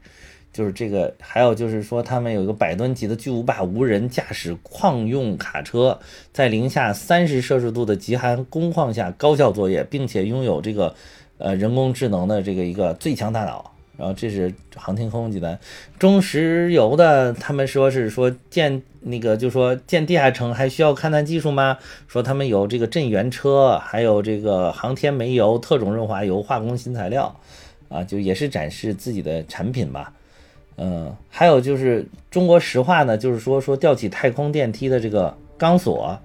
就是这个，还有就是说，他们有一个百吨级的巨无霸无人驾驶矿用卡车，在零下三十摄氏度的极寒工况下高效作业，并且拥有这个呃人工智能的这个一个最强大脑。然后这是航天科工集团，中石油的，他们说是说建那个，就说建地下城还需要勘探技术吗？说他们有这个震源车，还有这个航天煤油、特种润滑油、化工新材料，啊，就也是展示自己的产品吧。嗯，还有就是中国石化呢，就是说说吊起太空电梯的这个钢索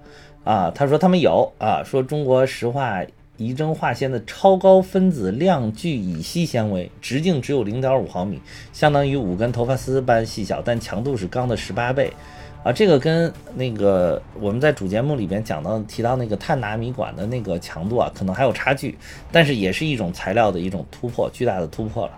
啊，他说他们有啊，说中国石化仪征化纤的超高分子量聚乙烯纤维，直径只有零点五毫米，相当于五根头发丝般细小，但强度是钢的十八倍啊。这个跟那个我们在主节目里边讲到提到那个碳纳米管的那个强度啊，可能还有差距，但是也是一种材料的一种突破，巨大的突破了。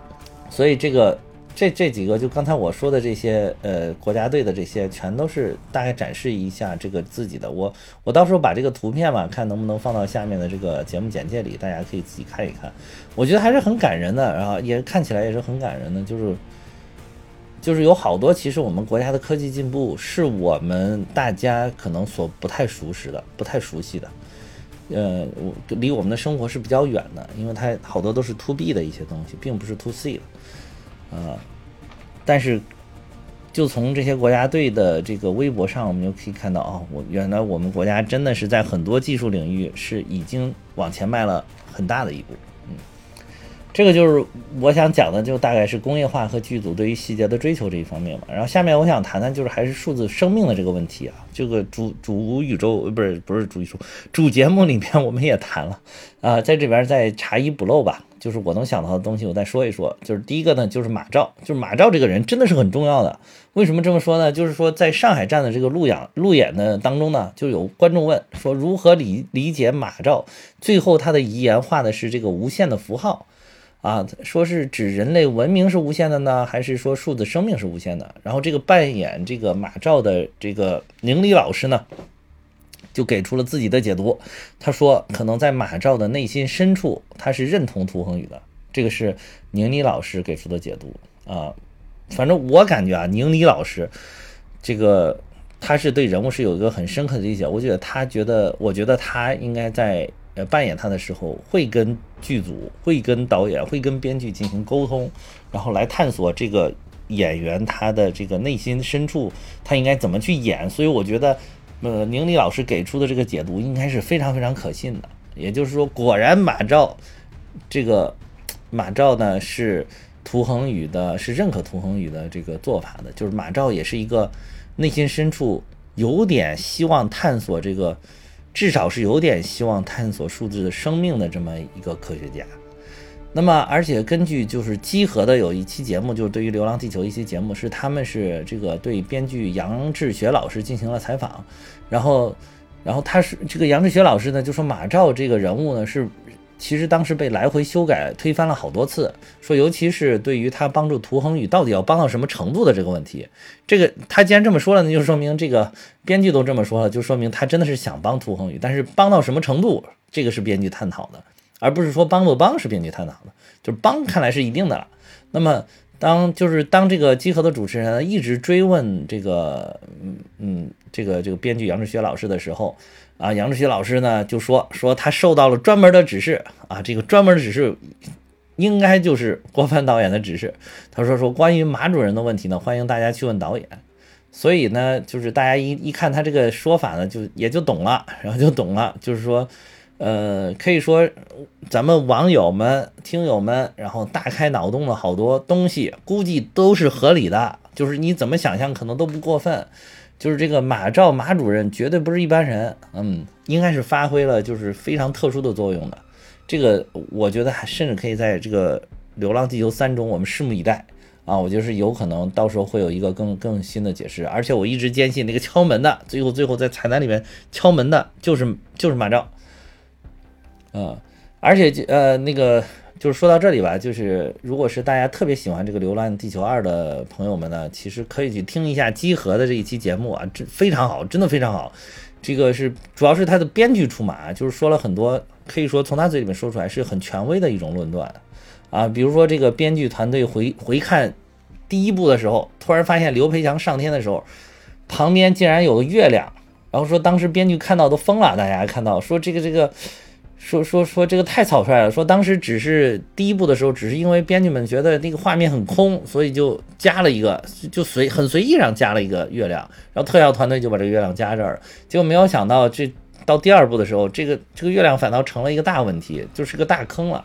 所以这个。这这几个就刚才我说的这些，呃，国家队的这些，全都是大概展示一下这个自己的。我我到时候把这个图片嘛，看能不能放到下面的这个节目简介里，大家可以自己看一看。我觉得还是很感人的，然后也看起来也是很感人的，就是就是有好多其实我们国家的科技进步是我们大家可能所不太熟识的、不太熟悉的，呃，我离我们的生活是比较远的，因为它好多都是 to B 的一些东西，并不是 to C 的。呃，但是就从这些国家队的这个微博上，我们就可以看到啊，我原来我们国家真的是在很多技术领域是已经往前迈了很大的一步。嗯，这个就是我想讲的，就大概是工业化和剧组对于细节的追求这一方面嘛。然后下面我想谈谈，就是还是数字生命的这个问题啊。这个主主宇宙不是不是主宇宙主节目里面我们也谈了啊，在这边再查一补漏吧。就是我能想到的东西，我再说一说。就是第一个呢，就是马照，就是马照这个人真的是很重要的。为什么这么说呢？就是说在上海站的这个路演路演的当中呢，就有观众问说，如何理理解马照？最后他的遗言画的是这个无限的符号啊，说是指人类文明是无限的呢，还是说数字生命是无限的？然后这个扮演这个马照的这个宁理老师呢？就给出了自己的解读。他说，可能在马照的内心深处，他是认同涂恒宇的。这个是宁理老师给出的解读啊。反正我感觉啊，宁理老师这个他是对人物是有一个很深刻的理解。我觉得他觉得，我觉得他应该在呃扮演他的时候，会跟剧组、会跟导演、会跟编剧进行沟通，然后来探索这个演员他的这个内心深处，他应该怎么去演。所以我觉得。呃，宁理老师给出的这个解读应该是非常非常可信的。也就是说，果然马照这个马照呢是涂恒宇的，是认可涂恒宇的这个做法的。就是马照也是一个内心深处有点希望探索这个，至少是有点希望探索数字生命的这么一个科学家。那么，而且根据就是基合的有一期节目，就是对于《流浪地球》一期节目，是他们是这个对编剧杨志学老师进行了采访，然后，然后他是这个杨志学老师呢，就说马照这个人物呢是其实当时被来回修改推翻了好多次，说尤其是对于他帮助涂恒宇到底要帮到什么程度的这个问题，这个他既然这么说了，那就说明这个编剧都这么说了，就说明他真的是想帮涂恒宇，但是帮到什么程度，这个是编剧探讨的。而不是说帮不帮是编剧探讨的，就是帮看来是一定的了。那么当就是当这个集合的主持人一直追问这个嗯嗯这个这个编剧杨志学老师的时候啊，杨志学老师呢就说说他受到了专门的指示啊，这个专门的指示应该就是郭帆导演的指示。他说说关于马主任的问题呢，欢迎大家去问导演。所以呢，就是大家一一看他这个说法呢，就也就懂了，然后就懂了，就是说。呃，可以说，咱们网友们、听友们，然后大开脑洞的好多东西，估计都是合理的。就是你怎么想象，可能都不过分。就是这个马照马主任绝对不是一般人，嗯，应该是发挥了就是非常特殊的作用的。这个我觉得还甚至可以在这个《流浪地球三》中，我们拭目以待啊！我就是有可能到时候会有一个更更新的解释。而且我一直坚信，那个敲门的，最后最后在彩蛋里面敲门的，就是就是马照。嗯，而且呃，那个就是说到这里吧，就是如果是大家特别喜欢这个《流浪地球二》的朋友们呢，其实可以去听一下集合的这一期节目啊，这非常好，真的非常好。这个是主要是他的编剧出马，就是说了很多，可以说从他嘴里面说出来是很权威的一种论断啊。比如说这个编剧团队回回看第一部的时候，突然发现刘培强上天的时候，旁边竟然有个月亮，然后说当时编剧看到都疯了，大家看到说这个这个。说说说这个太草率了。说当时只是第一部的时候，只是因为编剧们觉得那个画面很空，所以就加了一个，就随很随意上加了一个月亮，然后特效团队就把这个月亮加这儿了。结果没有想到，这到第二部的时候，这个这个月亮反倒成了一个大问题，就是个大坑了。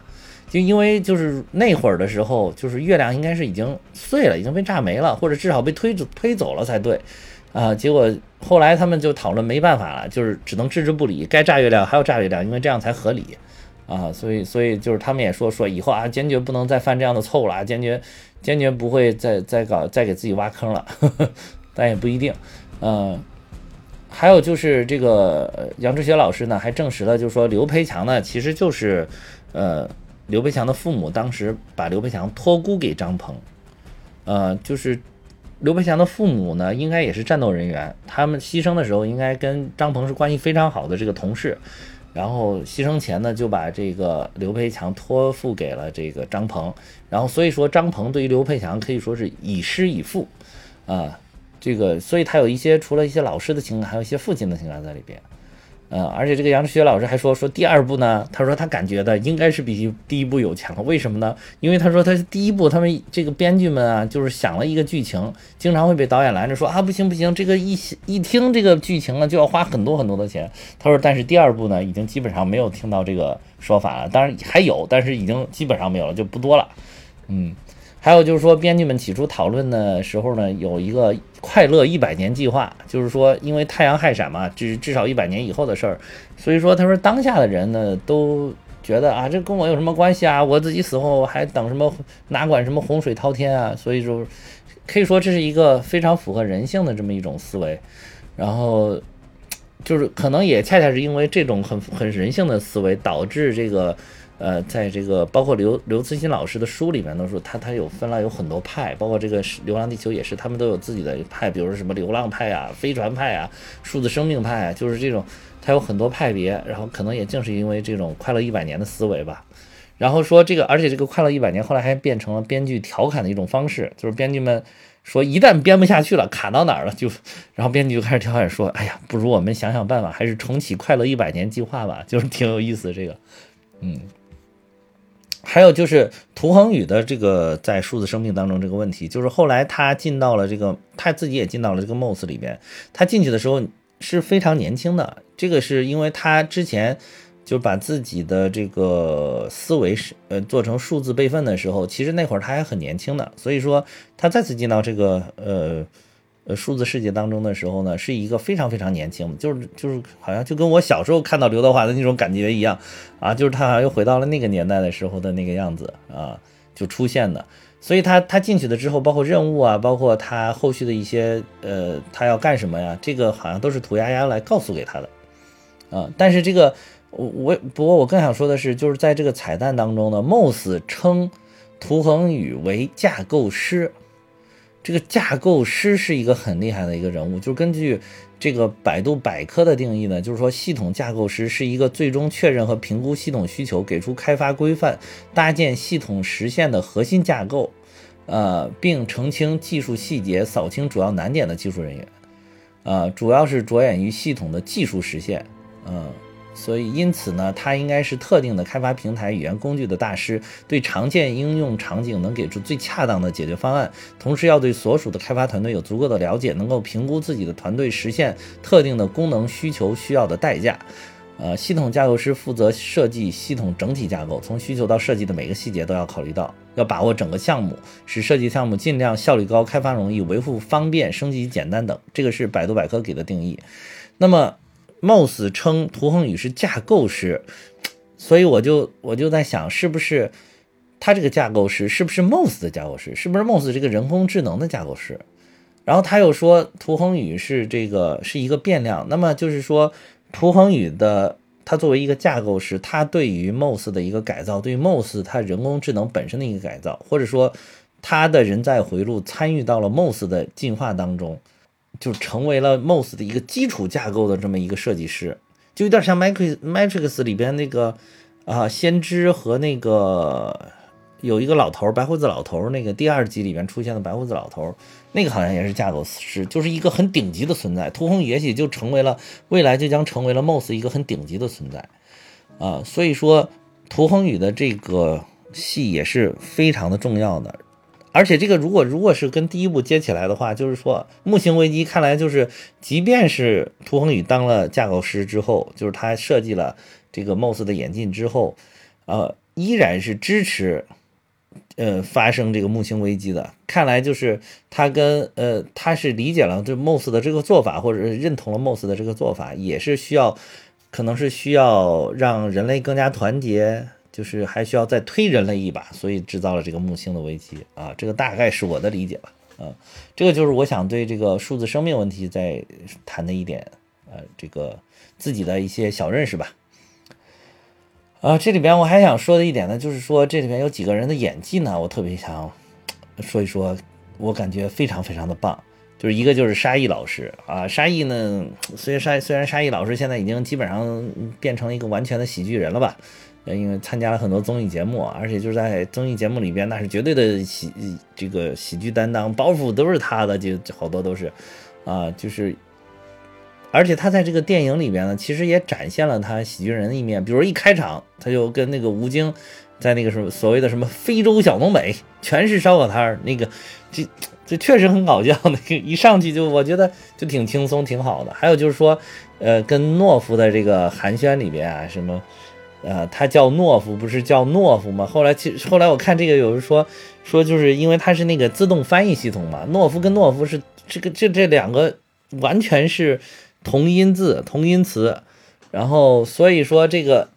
就因为就是那会儿的时候，就是月亮应该是已经碎了，已经被炸没了，或者至少被推走推走了才对。啊，结果后来他们就讨论，没办法了，就是只能置之不理。该炸月亮还要炸月亮，因为这样才合理啊。所以，所以就是他们也说说以后啊，坚决不能再犯这样的错误了，坚决坚决不会再再搞再给自己挖坑了。但也不一定。嗯，还有就是这个杨志学老师呢，还证实了，就是说刘培强呢，其实就是呃刘培强的父母当时把刘培强托孤给张鹏，呃，就是。刘培强的父母呢，应该也是战斗人员。他们牺牲的时候，应该跟张鹏是关系非常好的这个同事。然后牺牲前呢，就把这个刘培强托付给了这个张鹏。然后所以说，张鹏对于刘培强可以说是以师以父啊。这个，所以他有一些除了一些老师的情感，还有一些父亲的情感在里边。呃，而且这个杨志学老师还说说第二部呢，他说他感觉的应该是比第一部有强，为什么呢？因为他说他是第一部，他们这个编剧们啊，就是想了一个剧情，经常会被导演拦着说啊，不行不行，这个一一听这个剧情呢，就要花很多很多的钱。他说，但是第二部呢，已经基本上没有听到这个说法了，当然还有，但是已经基本上没有了，就不多了。嗯。还有就是说，编剧们起初讨论的时候呢，有一个快乐一百年计划，就是说，因为太阳害闪嘛，至至少一百年以后的事儿，所以说他说当下的人呢都觉得啊，这跟我有什么关系啊？我自己死后还等什么？哪管什么洪水滔天啊？所以说，可以说这是一个非常符合人性的这么一种思维。然后就是可能也恰恰是因为这种很很人性的思维，导致这个。呃，在这个包括刘刘慈欣老师的书里面都说，他他有分了有很多派，包括这个《流浪地球》也是，他们都有自己的派，比如说什么流浪派啊、飞船派啊、数字生命派啊，就是这种，他有很多派别。然后可能也正是因为这种快乐一百年的思维吧。然后说这个，而且这个快乐一百年后来还变成了编剧调侃的一种方式，就是编剧们说一旦编不下去了，卡到哪儿了就，然后编剧就开始调侃说，哎呀，不如我们想想办法，还是重启快乐一百年计划吧，就是挺有意思这个，嗯。还有就是涂恒宇的这个在数字生命当中这个问题，就是后来他进到了这个他自己也进到了这个 MOS 里边，他进去的时候是非常年轻的，这个是因为他之前就把自己的这个思维是呃做成数字备份的时候，其实那会儿他还很年轻的，所以说他再次进到这个呃。呃，数字世界当中的时候呢，是一个非常非常年轻，就是就是好像就跟我小时候看到刘德华的那种感觉一样啊，就是他好像又回到了那个年代的时候的那个样子啊，就出现的。所以他他进去了之后，包括任务啊，包括他后续的一些呃，他要干什么呀？这个好像都是涂鸦鸦来告诉给他的啊。但是这个我我不过我更想说的是，就是在这个彩蛋当中呢，Moss 称涂恒宇为架构师。这个架构师是一个很厉害的一个人物，就根据这个百度百科的定义呢，就是说系统架构师是一个最终确认和评估系统需求，给出开发规范、搭建系统实现的核心架构，呃，并澄清技术细节、扫清主要难点的技术人员，呃，主要是着眼于系统的技术实现，嗯。所以，因此呢，他应该是特定的开发平台语言工具的大师，对常见应用场景能给出最恰当的解决方案，同时要对所属的开发团队有足够的了解，能够评估自己的团队实现特定的功能需求需要的代价。呃，系统架构师负责设计系统整体架构，从需求到设计的每个细节都要考虑到，要把握整个项目，使设计项目尽量效率高、开发容易、维护方便、升级简单等。这个是百度百科给的定义。那么。MOS 称涂恒宇是架构师，所以我就我就在想，是不是他这个架构师是不是 MOS 的架构师？是不是 MOS 这个人工智能的架构师？然后他又说涂恒宇是这个是一个变量，那么就是说涂恒宇的他作为一个架构师，他对于 MOS 的一个改造，对于 MOS 他人工智能本身的一个改造，或者说他的人在回路参与到了 MOS 的进化当中，就成为了 MOS 的一个基础架构的这么一个设计师，就有点像 Matrix Matrix 里边那个啊先知和那个有一个老头白胡子老头，那个第二集里边出现的白胡子老头。那个好像也是架构师，就是一个很顶级的存在。屠洪宇也许就成为了未来就将成为了 MOS 一个很顶级的存在啊。所以说，屠洪宇的这个戏也是非常的重要的。而且这个如果如果是跟第一部接起来的话，就是说木星危机看来就是，即便是屠恒宇当了架构师之后，就是他设计了这个 MOS 的演进之后，呃，依然是支持。呃，发生这个木星危机的，看来就是他跟呃，他是理解了这 MOS 的这个做法，或者是认同了 MOS 的这个做法，也是需要，可能是需要让人类更加团结，就是还需要再推人类一把，所以制造了这个木星的危机啊，这个大概是我的理解吧，嗯，这个就是我想对这个数字生命问题在谈的一点，呃，这个自己的一些小认识吧。啊，这里边我还想说的一点呢，就是说这里边有几个人的演技呢，我特别想说一说，我感觉非常非常的棒。就是一个就是沙溢老师啊，沙溢呢，虽然沙虽然沙溢老师现在已经基本上变成了一个完全的喜剧人了吧，因为参加了很多综艺节目，而且就是在综艺节目里边那是绝对的喜这个喜剧担当，包袱都是他的，就好多都是啊，就是。而且他在这个电影里边呢，其实也展现了他喜剧人的一面。比如一开场，他就跟那个吴京，在那个什么所谓的什么非洲小东北，全是烧烤摊儿，那个这这确实很搞笑。那个一上去就我觉得就挺轻松，挺好的。还有就是说，呃，跟懦夫的这个寒暄里边啊，什么，呃，他叫诺夫，不是叫诺夫吗？后来其后来我看这个有人说说，就是因为他是那个自动翻译系统嘛，诺夫跟诺夫是这个这这两个完全是。同音字、同音词，然后所以说这个，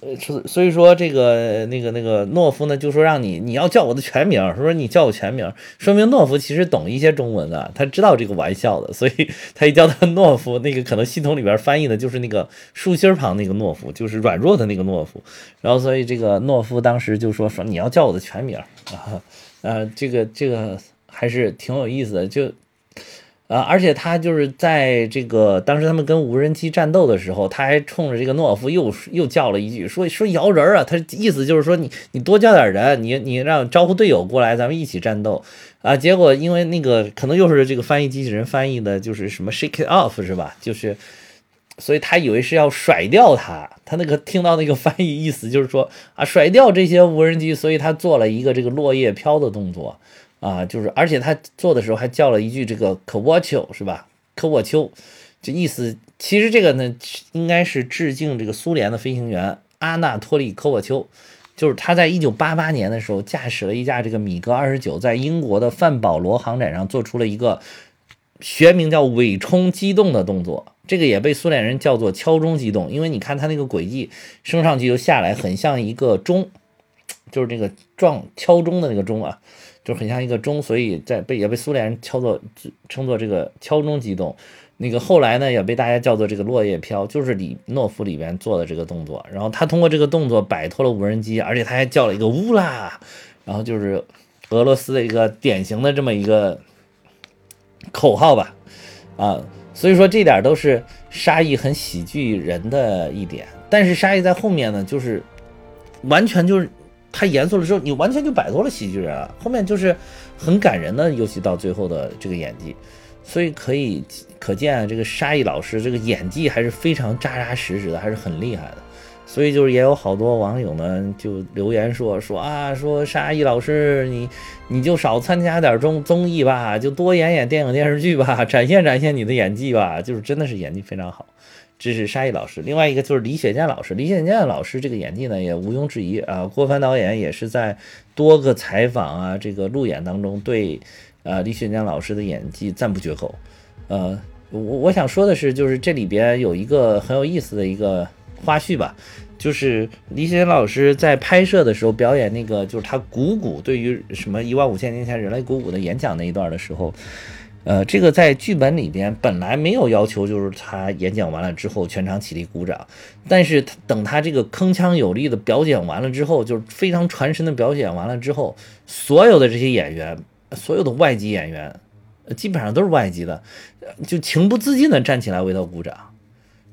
呃，所以说这个那个那个懦夫呢，就说让你你要叫我的全名，说你叫我全名，说明懦夫其实懂一些中文的，他知道这个玩笑的，所以他一叫他懦夫，那个可能系统里边翻译的就是那个竖心旁那个懦夫，就是软弱的那个懦夫，然后所以这个懦夫当时就说说你要叫我的全名啊，呃，这个这个还是挺有意思的，就。啊，而且他就是在这个当时他们跟无人机战斗的时候，他还冲着这个诺夫又又叫了一句，说说摇人啊，他意思就是说你你多叫点人，你你让招呼队友过来，咱们一起战斗啊。结果因为那个可能又是这个翻译机器人翻译的，就是什么 shake it off 是吧？就是，所以他以为是要甩掉他，他那个听到那个翻译意思就是说啊甩掉这些无人机，所以他做了一个这个落叶飘的动作。啊，就是，而且他做的时候还叫了一句这个科沃丘是吧？科沃丘，这意思其实这个呢，应该是致敬这个苏联的飞行员阿纳托利科沃丘，就是他在一九八八年的时候驾驶了一架这个米格二十九，在英国的范保罗航展上做出了一个学名叫尾冲机动的动作，这个也被苏联人叫做敲钟机动，因为你看它那个轨迹升上去又下来，很像一个钟，就是这个撞敲钟的那个钟啊。就很像一个钟，所以在被也被苏联人敲做称作这个敲钟机动。那个后来呢，也被大家叫做这个落叶飘，就是李诺夫里边做的这个动作。然后他通过这个动作摆脱了无人机，而且他还叫了一个乌拉，然后就是俄罗斯的一个典型的这么一个口号吧。啊，所以说这点都是沙溢很喜剧人的一点。但是沙溢在后面呢，就是完全就是。他严肃了之后，你完全就摆脱了喜剧人啊。后面就是很感人的，尤其到最后的这个演技，所以可以可见这个沙溢老师这个演技还是非常扎扎实实的，还是很厉害的。所以就是也有好多网友们就留言说说啊，说沙溢老师你你就少参加点综综艺吧，就多演演电影电视剧吧，展现展现你的演技吧，就是真的是演技非常好。这是沙溢老师，另外一个就是李雪健老师。李雪健老师这个演技呢，也毋庸置疑啊。郭帆导演也是在多个采访啊，这个路演当中对，呃，李雪健老师的演技赞不绝口。呃，我我想说的是，就是这里边有一个很有意思的一个花絮吧，就是李雪健老师在拍摄的时候表演那个，就是他鼓鼓对于什么一万五千年前人类鼓鼓的演讲那一段的时候。呃，这个在剧本里边本来没有要求，就是他演讲完了之后全场起立鼓掌，但是等他这个铿锵有力的表演完了之后，就是非常传神的表演完了之后，所有的这些演员，所有的外籍演员，基本上都是外籍的，就情不自禁的站起来为他鼓掌。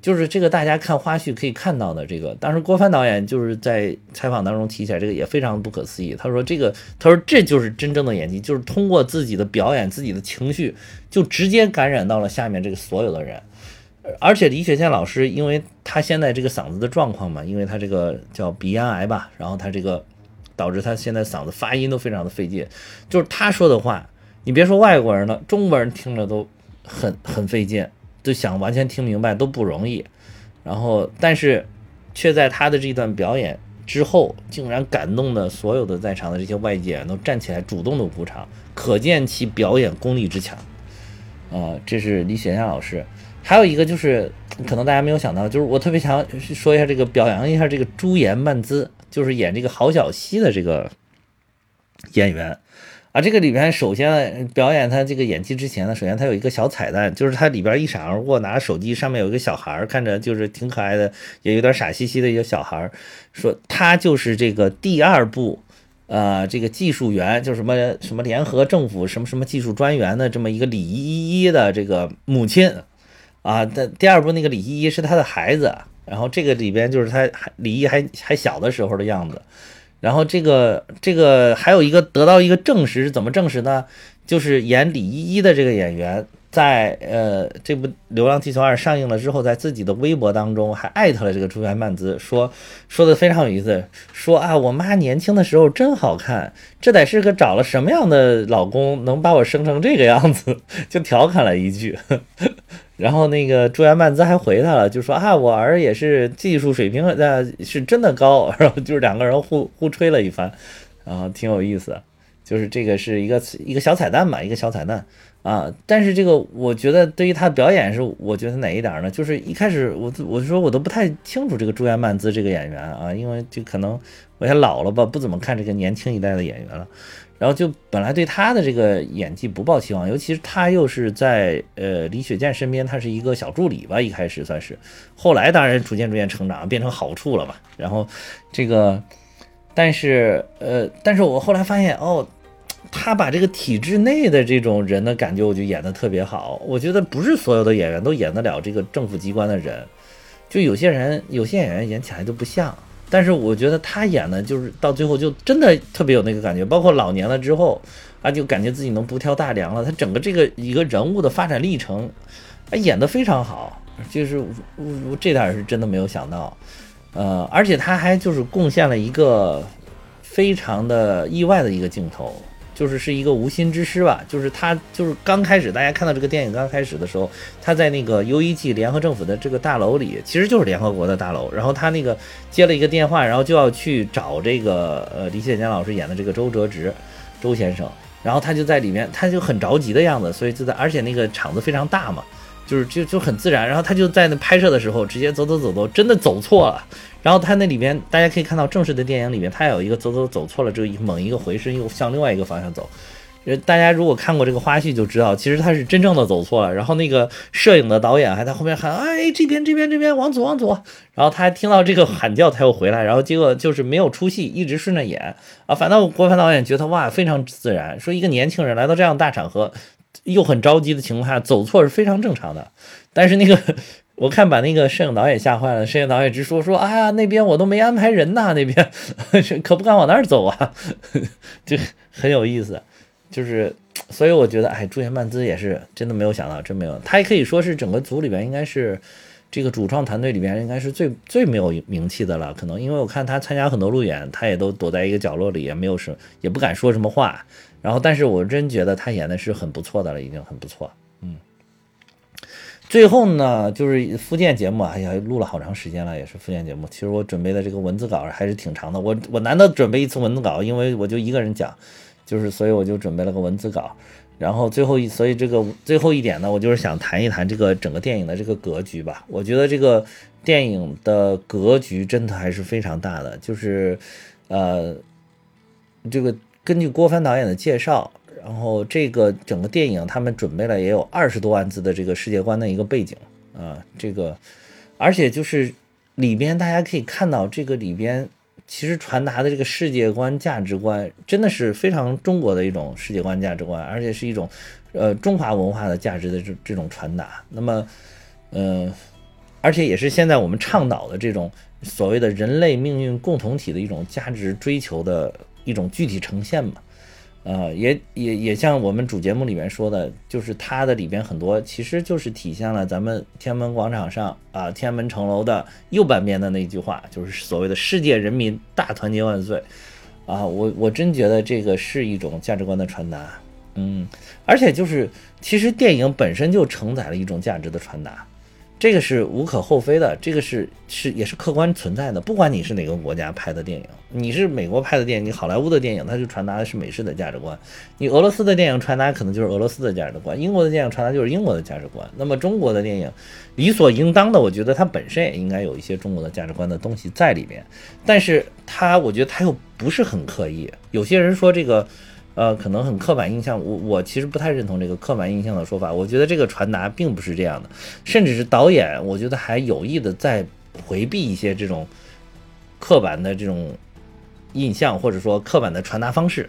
就是这个，大家看花絮可以看到的这个。当时郭帆导演就是在采访当中提起来，这个也非常不可思议。他说：“这个，他说这就是真正的演技，就是通过自己的表演、自己的情绪，就直接感染到了下面这个所有的人。而且李雪健老师，因为他现在这个嗓子的状况嘛，因为他这个叫鼻咽癌吧，然后他这个导致他现在嗓子发音都非常的费劲。就是他说的话，你别说外国人了，中国人听着都很很费劲。”就想完全听明白都不容易，然后但是却在他的这段表演之后，竟然感动的所有的在场的这些外界都站起来主动的鼓掌，可见其表演功力之强。啊，这是李雪健老师。还有一个就是，可能大家没有想到，就是我特别想说一下这个表扬一下这个朱颜曼姿，就是演这个郝小西的这个演员。啊，这个里边首先表演他这个演技之前呢，首先他有一个小彩蛋，就是他里边一闪而过，拿着手机，上面有一个小孩儿，看着就是挺可爱的，也有点傻兮兮的一个小孩儿，说他就是这个第二部，呃，这个技术员，就是什么什么联合政府什么什么技术专员的这么一个李依依的这个母亲，啊，的第二部那个李依依是他的孩子，然后这个里边就是他还李依还还小的时候的样子。然后这个这个还有一个得到一个证实是怎么证实呢？就是演李依依的这个演员，在呃这部《流浪地球二》上映了之后，在自己的微博当中还艾特了这个朱颜曼姿，说说的非常有意思，说啊我妈年轻的时候真好看，这得是个找了什么样的老公能把我生成这个样子，就调侃了一句。然后那个朱亚曼兹还回他了，就说啊，我儿也是技术水平呃是真的高，然后就是两个人互互吹了一番，然后挺有意思，就是这个是一个一个小彩蛋吧，一个小彩蛋啊。但是这个我觉得对于他的表演是，我觉得哪一点呢？就是一开始我我说我都不太清楚这个朱亚曼兹这个演员啊，因为就可能我也老了吧，不怎么看这个年轻一代的演员了。然后就本来对他的这个演技不抱期望，尤其是他又是在呃李雪健身边，他是一个小助理吧，一开始算是，后来当然逐渐逐渐成长，变成好处了嘛。然后这个，但是呃，但是我后来发现哦，他把这个体制内的这种人的感觉，我就演得特别好。我觉得不是所有的演员都演得了这个政府机关的人，就有些人有些演员演起来就不像。但是我觉得他演的，就是到最后就真的特别有那个感觉，包括老年了之后啊，就感觉自己能不挑大梁了。他整个这个一个人物的发展历程，啊，演得非常好，就是我这点是真的没有想到，呃，而且他还就是贡献了一个非常的意外的一个镜头。就是是一个无心之失吧，就是他就是刚开始大家看到这个电影刚开始的时候，他在那个 U E G 联合政府的这个大楼里，其实就是联合国的大楼，然后他那个接了一个电话，然后就要去找这个呃李雪健老师演的这个周哲直周先生，然后他就在里面，他就很着急的样子，所以就在而且那个场子非常大嘛。就是就就很自然，然后他就在那拍摄的时候，直接走走走走，真的走错了。然后他那里边，大家可以看到正式的电影里面，他有一个走走走错了，之后猛一个回身又向另外一个方向走。呃，大家如果看过这个花絮就知道，其实他是真正的走错了。然后那个摄影的导演还在后面喊：“哎，这边这边这边，往左往左。”然后他还听到这个喊叫，他又回来。然后结果就是没有出戏，一直顺着演啊。反倒郭帆导演觉得哇，非常自然，说一个年轻人来到这样大场合。又很着急的情况下走错是非常正常的，但是那个 我看把那个摄影导演吓坏了，摄影导演直说说，哎呀那边我都没安排人呐，那边 可不敢往那儿走啊，就很有意思，就是所以我觉得哎朱颜曼姿也是真的没有想到，真没有，他也可以说是整个组里边应该是这个主创团队里边应该是最最没有名气的了，可能。因为我看他参加很多路演，他也都躲在一个角落里，也没有什也不敢说什么话。然后，但是我真觉得他演的是很不错的了，已经很不错。嗯，最后呢，就是复健节目，哎呀，录了好长时间了，也是复健节目。其实我准备的这个文字稿还是挺长的，我我难得准备一次文字稿，因为我就一个人讲，就是所以我就准备了个文字稿。然后最后一，所以这个最后一点呢，我就是想谈一谈这个整个电影的这个格局吧。我觉得这个电影的格局真的还是非常大的，就是呃，这个。根据郭帆导演的介绍，然后这个整个电影他们准备了也有二十多万字的这个世界观的一个背景啊，这个而且就是里边大家可以看到这个里边其实传达的这个世界观价值观真的是非常中国的一种世界观价值观，而且是一种呃中华文化的价值的这这种传达。那么，嗯，而且也是现在我们倡导的这种所谓的人类命运共同体的一种价值追求的一种具体呈现嘛。呃，也也也像我们主节目里面说的，就是它的里边很多，其实就是体现了咱们天安门广场上啊，天安门城楼的右半边的那句话，就是所谓的“世界人民大团结万岁”。啊，我我真觉得这个是一种价值观的传达，嗯，而且就是其实电影本身就承载了一种价值的传达。这个是无可厚非的，这个是是也是客观存在的。不管你是哪个国家拍的电影，你是美国拍的电影，你好莱坞的电影，它就传达的是美式的价值观；你俄罗斯的电影传达可能就是俄罗斯的价值观，英国的电影传达就是英国的价值观。那么中国的电影理所应当的，我觉得它本身也应该有一些中国的价值观的东西在里面，但是它我觉得它又不是很刻意。有些人说这个。呃，可能很刻板印象，我我其实不太认同这个刻板印象的说法。我觉得这个传达并不是这样的，甚至是导演，我觉得还有意的在回避一些这种刻板的这种印象，或者说刻板的传达方式。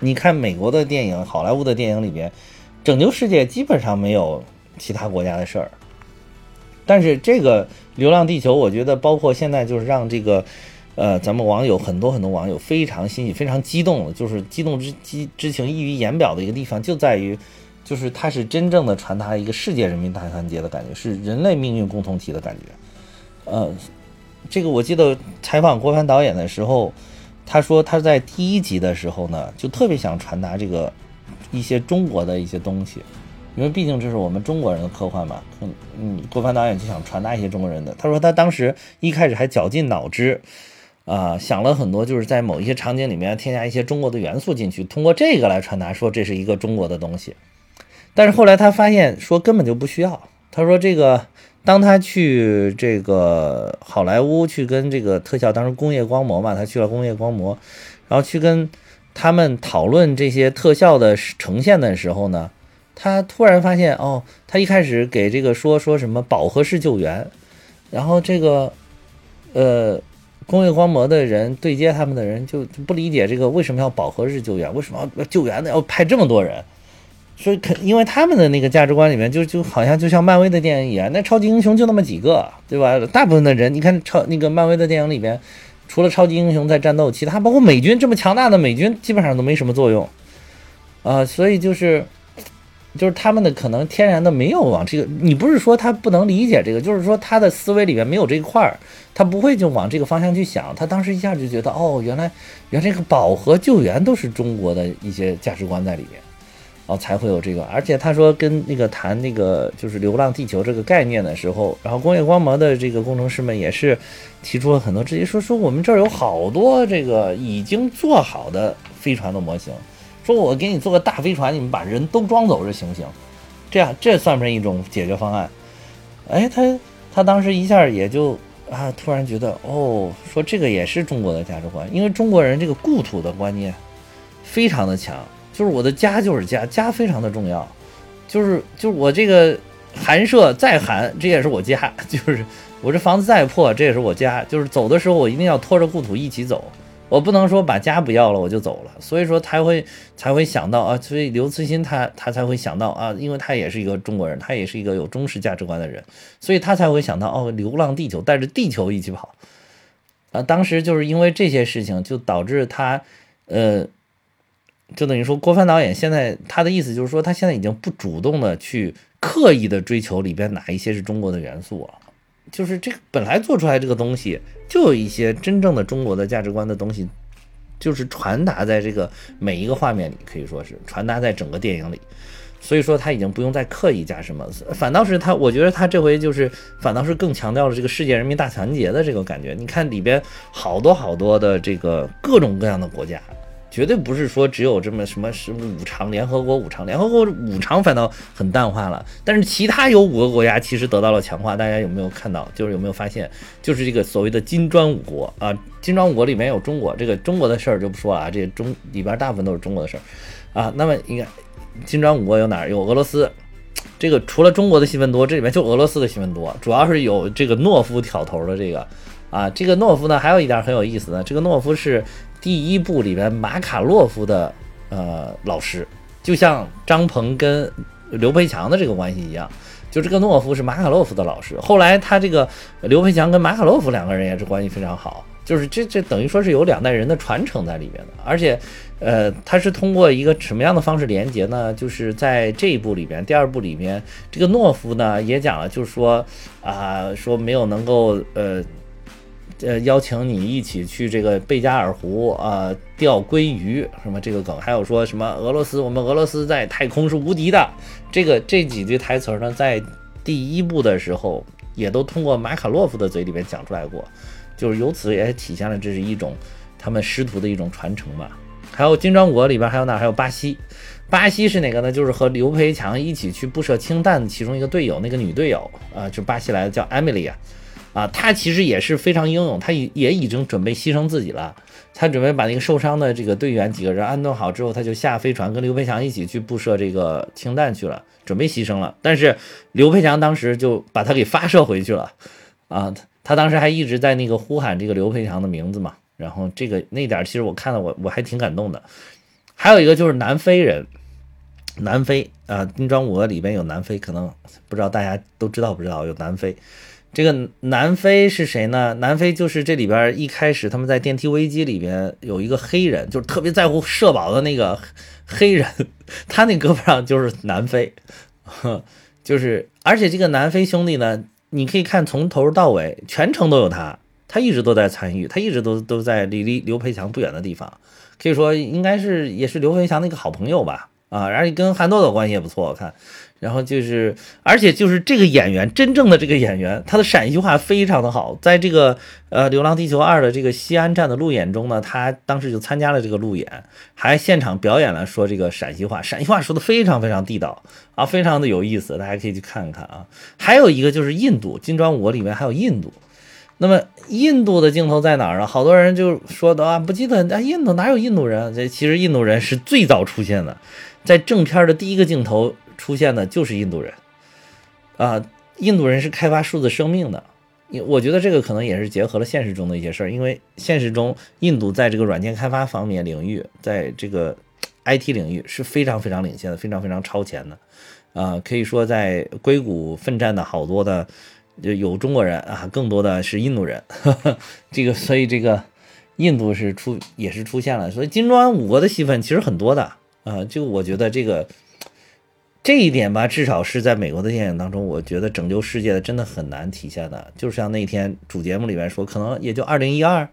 你看美国的电影、好莱坞的电影里边，拯救世界基本上没有其他国家的事儿，但是这个《流浪地球》，我觉得包括现在就是让这个。呃，咱们网友很多很多网友非常欣喜，非常激动，就是激动之激之情溢于言表的一个地方，就在于，就是它是真正的传达一个世界人民大团结的感觉，是人类命运共同体的感觉。呃，这个我记得采访郭帆导演的时候，他说他在第一集的时候呢，就特别想传达这个一些中国的一些东西，因为毕竟这是我们中国人的科幻嘛。嗯嗯，郭帆导演就想传达一些中国人的。他说他当时一开始还绞尽脑汁。啊，想了很多，就是在某一些场景里面添加一些中国的元素进去，通过这个来传达，说这是一个中国的东西。但是后来他发现，说根本就不需要。他说这个，当他去这个好莱坞去跟这个特效，当时工业光魔嘛，他去了工业光魔，然后去跟他们讨论这些特效的呈现的时候呢，他突然发现，哦，他一开始给这个说说什么饱和式救援，然后这个，呃。工业光魔的人对接他们的人就不理解这个为什么要饱和式救援，为什么要救援呢？要派这么多人？所以肯因为他们的那个价值观里面就就好像就像漫威的电影一样，那超级英雄就那么几个，对吧？大部分的人你看超那个漫威的电影里边，除了超级英雄在战斗，其他包括美军这么强大的美军基本上都没什么作用啊，所以就是。就是他们的可能天然的没有往这个，你不是说他不能理解这个，就是说他的思维里面没有这一块儿，他不会就往这个方向去想。他当时一下就觉得，哦，原来原来这个饱和救援都是中国的一些价值观在里面，哦，才会有这个。而且他说跟那个谈那个就是《流浪地球》这个概念的时候，然后工业光魔的这个工程师们也是提出了很多质疑，说说我们这儿有好多这个已经做好的飞船的模型。说我给你做个大飞船，你们把人都装走，这行不行？这样这算不算一种解决方案？哎，他他当时一下也就啊，突然觉得哦，说这个也是中国的价值观，因为中国人这个故土的观念非常的强，就是我的家就是家，家非常的重要，就是就是我这个寒舍再寒，这也是我家，就是我这房子再破，这也是我家，就是走的时候我一定要拖着故土一起走。我不能说把家不要了我就走了，所以说他会才会想到啊，所以刘慈欣他他才会想到啊，因为他也是一个中国人，他也是一个有中式价值观的人，所以他才会想到哦，流浪地球带着地球一起跑啊。当时就是因为这些事情，就导致他呃，就等于说郭帆导演现在他的意思就是说，他现在已经不主动的去刻意的追求里边哪一些是中国的元素了。就是这个本来做出来这个东西，就有一些真正的中国的价值观的东西，就是传达在这个每一个画面里，可以说是传达在整个电影里。所以说他已经不用再刻意加什么，反倒是他，我觉得他这回就是反倒是更强调了这个世界人民大团结的这个感觉。你看里边好多好多的这个各种各样的国家，绝对不是说只有这么什么什么五常联合国五常联合国五常反倒很淡化了，但是其他有五个国家其实得到了强化。大家有没有看到？就是有没有发现？就是这个所谓的金砖五国啊，金砖五国里面有中国，这个中国的事儿就不说了啊，这中里边大部分都是中国的事儿啊。那么应该金砖五国有哪儿？有俄罗斯。这个除了中国的新闻多，这里面就俄罗斯的新闻多，主要是有这个诺夫挑头的这个啊。这个诺夫呢，还有一点很有意思的，这个诺夫是。第一部里边马卡洛夫的呃老师，就像张鹏跟刘培强的这个关系一样，就这个诺夫是马卡洛夫的老师。后来他这个刘培强跟马卡洛夫两个人也是关系非常好，就是这这等于说是有两代人的传承在里面的。而且，呃，他是通过一个什么样的方式连接呢？就是在这一部里边，第二部里边，这个诺夫呢也讲了，就是说啊，说没有能够呃。呃，邀请你一起去这个贝加尔湖啊钓鲑鱼，什么这个梗，还有说什么俄罗斯，我们俄罗斯在太空是无敌的。这个这几句台词呢，在第一部的时候也都通过马卡洛夫的嘴里面讲出来过，就是由此也体现了这是一种他们师徒的一种传承吧。还有金砖国里边还有哪？还有巴西，巴西是哪个呢？就是和刘培强一起去布设氢弹的其中一个队友，那个女队友啊，就巴西来的叫艾米丽亚。啊，他其实也是非常英勇，他也也已经准备牺牲自己了。他准备把那个受伤的这个队员几个人安顿好之后，他就下飞船跟刘培强一起去布设这个氢弹去了，准备牺牲了。但是刘培强当时就把他给发射回去了。啊，他当时还一直在那个呼喊这个刘培强的名字嘛。然后这个那点其实我看了我我还挺感动的。还有一个就是南非人，南非啊，金砖五个里边有南非，可能不知道大家都知道不知道有南非。这个南非是谁呢？南非就是这里边一开始他们在电梯危机里边有一个黑人，就是特别在乎社保的那个黑人，他那胳膊上就是南非，就是而且这个南非兄弟呢，你可以看从头到尾全程都有他，他一直都在参与，他一直都都在离离刘培强不远的地方，可以说应该是也是刘培强的一个好朋友吧。啊，而且跟韩豆豆关系也不错，我看。然后就是，而且就是这个演员，真正的这个演员，他的陕西话非常的好。在这个呃《流浪地球二》的这个西安站的路演中呢，他当时就参加了这个路演，还现场表演了说这个陕西话，陕西话说的非常非常地道啊，非常的有意思，大家可以去看看啊。还有一个就是印度，《金砖五》里面还有印度。那么印度的镜头在哪儿呢？好多人就说的啊，不记得啊，印度哪有印度人？这其实印度人是最早出现的。在正片的第一个镜头出现的就是印度人，啊，印度人是开发数字生命的，我觉得这个可能也是结合了现实中的一些事儿，因为现实中印度在这个软件开发方面领域，在这个 IT 领域是非常非常领先的，非常非常超前的，啊，可以说在硅谷奋战的好多的有中国人啊，更多的是印度人，这个所以这个印度是出也是出现了，所以金砖五国的戏份其实很多的。啊，就我觉得这个这一点吧，至少是在美国的电影当中，我觉得拯救世界的真的很难体现的。就像那天主节目里面说，可能也就二零一二，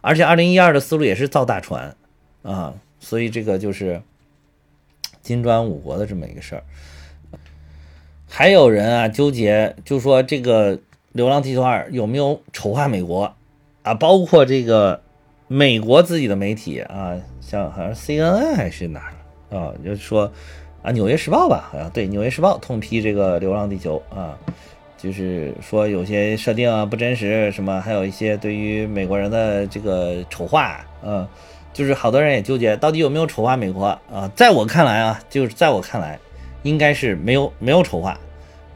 而且二零一二的思路也是造大船啊，所以这个就是金砖五国的这么一个事儿。还有人啊纠结，就说这个《流浪地球二》有没有丑化美国啊？包括这个美国自己的媒体啊，像好像 CNN 还是哪？啊，就说，啊，《纽约时报》吧，好像对，《纽约时报》痛批这个《流浪地球》啊，就是说有些设定啊不真实，什么，还有一些对于美国人的这个丑化，嗯，就是好多人也纠结，到底有没有丑化美国啊？在我看来啊，就是在我看来，应该是没有没有丑化，